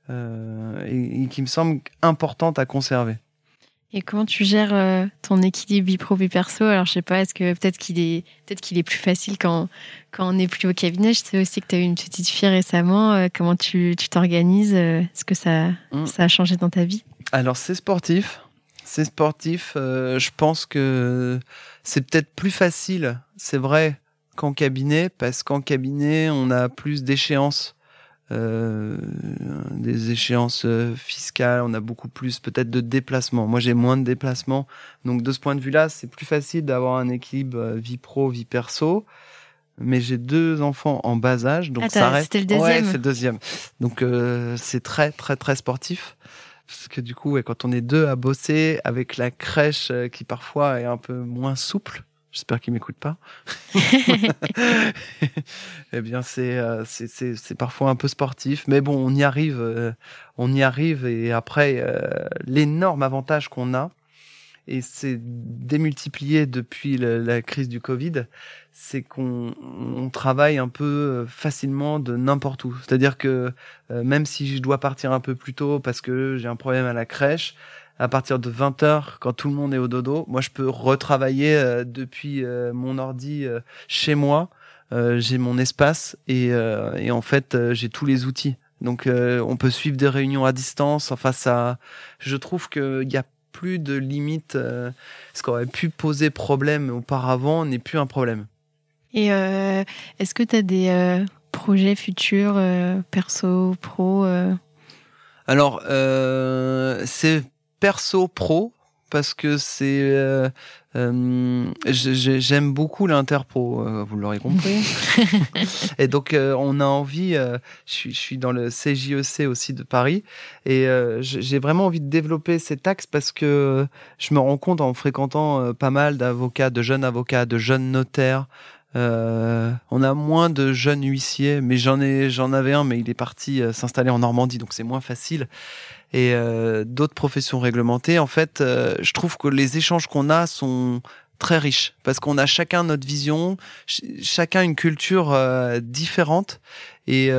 et, et, qui me semble importante à conserver. Et comment tu gères euh, ton équilibre vie pro vie perso? Alors je sais pas, est-ce que peut-être qu'il est peut-être qu'il est plus facile quand quand on n'est plus au cabinet? Je sais aussi que tu as eu une petite fille récemment. Euh, comment tu t'organises euh, Est-ce que ça mm. ça a changé dans ta vie? Alors c'est sportif, c'est sportif. je pense que c'est peut-être plus facile, c'est vrai, qu'en cabinet parce qu'en cabinet on a plus d'échéances. Euh, des échéances euh, fiscales, on a beaucoup plus peut-être de déplacements. Moi, j'ai moins de déplacements. Donc, de ce point de vue-là, c'est plus facile d'avoir un équilibre euh, vie pro, vie perso. Mais j'ai deux enfants en bas âge, donc ça reste. C'était le deuxième. Ouais, c'est le deuxième. Donc, c'est très, très, très sportif. Parce que du coup, quand on est deux à bosser avec la crèche qui parfois est un peu moins souple, J'espère qu'il m'écoute pas. [laughs] [laughs] eh bien, euh, c'est c'est parfois un peu sportif, mais bon, on y arrive, euh, on y arrive. Et après, euh, l'énorme avantage qu'on a, et c'est démultiplié depuis la, crise du Covid, c'est qu'on on travaille un peu facilement de n'importe où. C'est-à-dire que même si je dois partir un peu plus tôt parce que j'ai un problème à la crèche, à partir de 20h, quand tout le monde est au dodo, moi je peux retravailler euh, depuis euh, mon ordi euh, chez moi. j'ai mon espace et, et en fait j'ai tous les outils. Donc on peut suivre des réunions à distance. Enfin ça, je trouve qu'il y a plus de limites. ce qui aurait pu poser problème auparavant n'est plus un problème. Et est-ce que tu as des projets futurs, perso, pro Alors, c'est perso pro parce que c'est euh, euh, j'aime beaucoup l'interpro, euh, vous l'aurez compris. [laughs] et donc on a envie, je suis, dans le CJEC e aussi de Paris, et j'ai vraiment envie de développer cet axe parce que je me rends compte en fréquentant pas mal d'avocats, de jeunes avocats, de jeunes notaires. on a moins de jeunes huissiers, mais j'en ai, j'en avais un, mais il est parti s'installer en Normandie, donc c'est moins facile et euh, d'autres professions réglementées, en fait, euh, je trouve que les échanges qu'on a sont très riches parce qu'on a chacun notre vision, chacun une culture euh, différente et,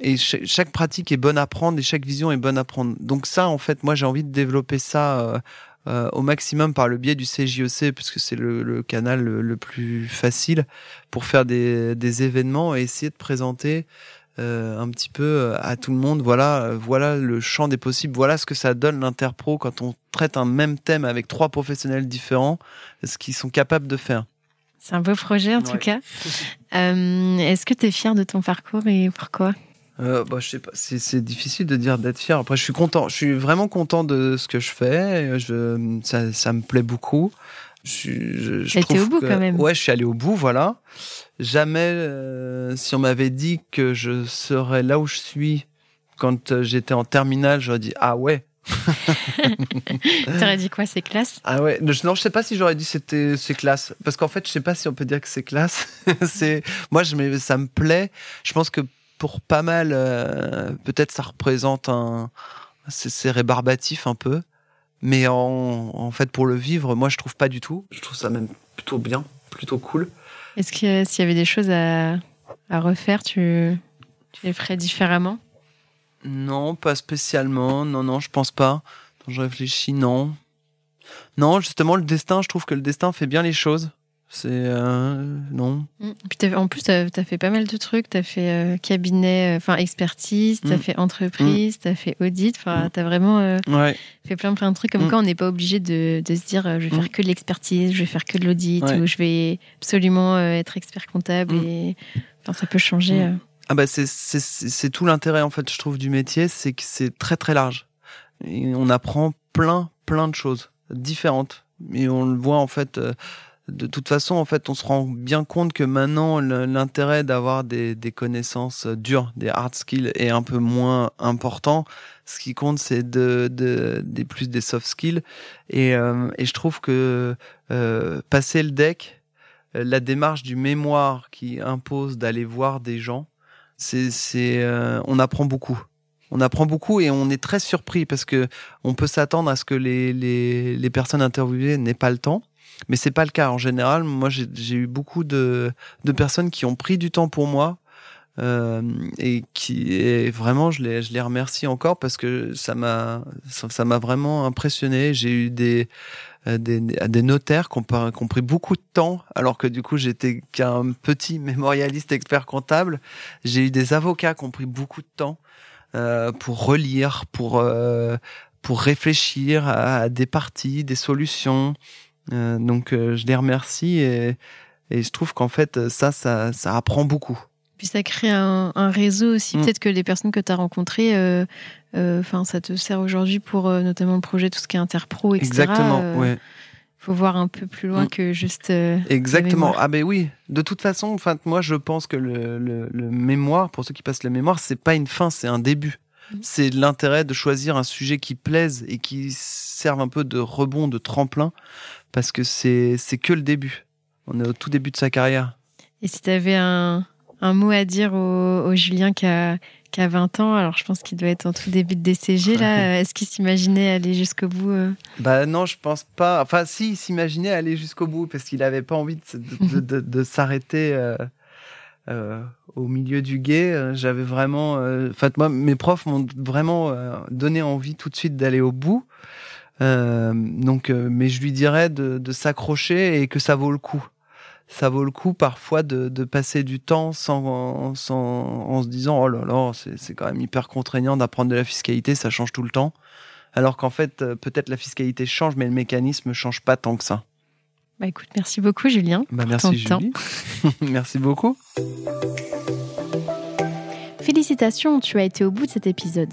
et chaque pratique est bonne à prendre et chaque vision est bonne à prendre. Donc ça, en fait, moi j'ai envie de développer ça au maximum par le biais du CJEC parce que c'est le, le, canal le, le, plus facile pour faire des, des événements et essayer de présenter euh, un petit peu euh, à tout le monde. Voilà, euh, voilà le champ des possibles. Voilà ce que ça donne l'interpro quand on traite un même thème avec trois professionnels différents, ce qu'ils sont capables de faire. C'est un beau projet en tout cas. [laughs] Est-ce que tu es fier de ton parcours et pourquoi euh, bah, je sais pas, c'est difficile de dire d'être fier. Après, je suis content, je suis vraiment content de ce que je fais. Je, ça, ça me plaît beaucoup. Je, je, au bout quand même. Ouais, je suis allé au bout, voilà. Jamais, euh, si on m'avait dit que je serais là où je suis quand euh, j'étais en terminale, j'aurais dit ah ouais. [laughs] T'aurais dit quoi, c'est classe? Ah ouais, non, je sais pas si j'aurais dit c'était c'est classe, parce qu'en fait, je sais pas si on peut dire que c'est classe. [laughs] c'est moi, je ça me plaît. Je pense que pour pas mal, euh, peut-être ça représente un, c'est rébarbatif un peu. Mais en, fait, pour le vivre, moi, je trouve pas du tout. Je trouve ça même plutôt bien, plutôt cool. Est-ce que s'il y avait des choses à, refaire, tu, tu les ferais différemment? Non, pas spécialement. Non, non, je pense pas. Quand je réfléchis, non. Non, justement, le destin, je trouve que le destin fait bien les choses. C'est. Euh, non. Mm. Puis en plus, tu as, fait pas mal de trucs. Tu as fait euh, cabinet, euh, enfin expertise, tu as mm. fait entreprise, mm. tu as fait audit. Enfin, tu as vraiment fait plein, plein de trucs. Comme quoi, on n'est pas obligé de, de, se dire je vais faire que de l'expertise, je vais faire que de l'audit, ou je vais absolument être expert comptable. Et... Enfin, ça peut changer. Ah bah c'est tout l'intérêt, en fait, je trouve, du métier, c'est que c'est très, très large. Et on apprend plein, plein de choses différentes. Et on le voit, en fait de toute façon, en fait, on se rend bien compte que maintenant, l'intérêt d'avoir des, connaissances dures, des hard skills, est un peu moins important. Ce qui compte, c'est de, des plus des soft skills. Et, euh, je trouve que euh, passer le deck, euh, la démarche du mémoire qui impose d'aller voir des gens, c'est, on apprend beaucoup on apprend beaucoup et on est très surpris parce que on peut s'attendre à ce que les, les personnes interviewées n'aient pas le temps mais c'est pas le cas. En général, moi, j'ai eu beaucoup de, de personnes qui ont pris du temps pour moi euh, et qui et vraiment je les je les remercie encore parce que ça m'a ça m'a vraiment impressionné. J'ai eu des euh, des, des notaires qui ont, qui ont, pris beaucoup de temps alors que du coup j'étais qu'un petit [laughs] mémorialiste expert comptable. J'ai eu des avocats qui ont pris beaucoup de temps euh, pour relire pour euh, pour réfléchir à des parties des solutions euh, donc euh, je les remercie et, et je trouve qu'en fait ça, ça, ça apprend beaucoup. Puis ça crée un, un réseau aussi. Mm. Peut-être que les personnes que tu as rencontrées, euh, enfin ça te sert aujourd'hui pour notamment le projet, tout ce qui est interpro, etc. Exactement, ouais faut voir un peu plus loin mm. que juste. Exactement. Ah ben oui. De toute façon, enfin moi je pense que le, le, le, mémoire, pour ceux qui passent le mémoire, c'est pas une fin, c'est un début. Mm. C'est l'intérêt de choisir un sujet qui plaise et qui serve un peu de rebond, de tremplin parce que c'est que le début. On est au tout début de sa carrière. Et si tu avais un, un, mot à dire au, Julien qui a, qui a 20 ans, alors je pense qu'il doit être en tout début de DCG là, est-ce qu'il s'imaginait aller jusqu'au bout euh Bah non, je pense pas. Enfin si, il s'imaginait aller jusqu'au bout parce qu'il avait pas envie de, de, de, s'arrêter euh, euh, au milieu du guet. J'avais vraiment... Enfin moi, mes profs m'ont vraiment donné envie tout de suite d'aller au bout. Euh, donc, euh, mais je lui dirais de, de s'accrocher et que ça vaut le coup. Ça vaut le coup parfois de, de passer du temps sans, sans, en se disant oh là là, c'est quand même hyper contraignant d'apprendre de la fiscalité, ça change tout le temps. Alors qu'en fait, euh, peut-être la fiscalité change, mais le mécanisme change pas tant que ça. Bah écoute, merci beaucoup Julien. Bah merci Julie. [laughs] merci beaucoup. Félicitations, tu as été au bout de cet épisode.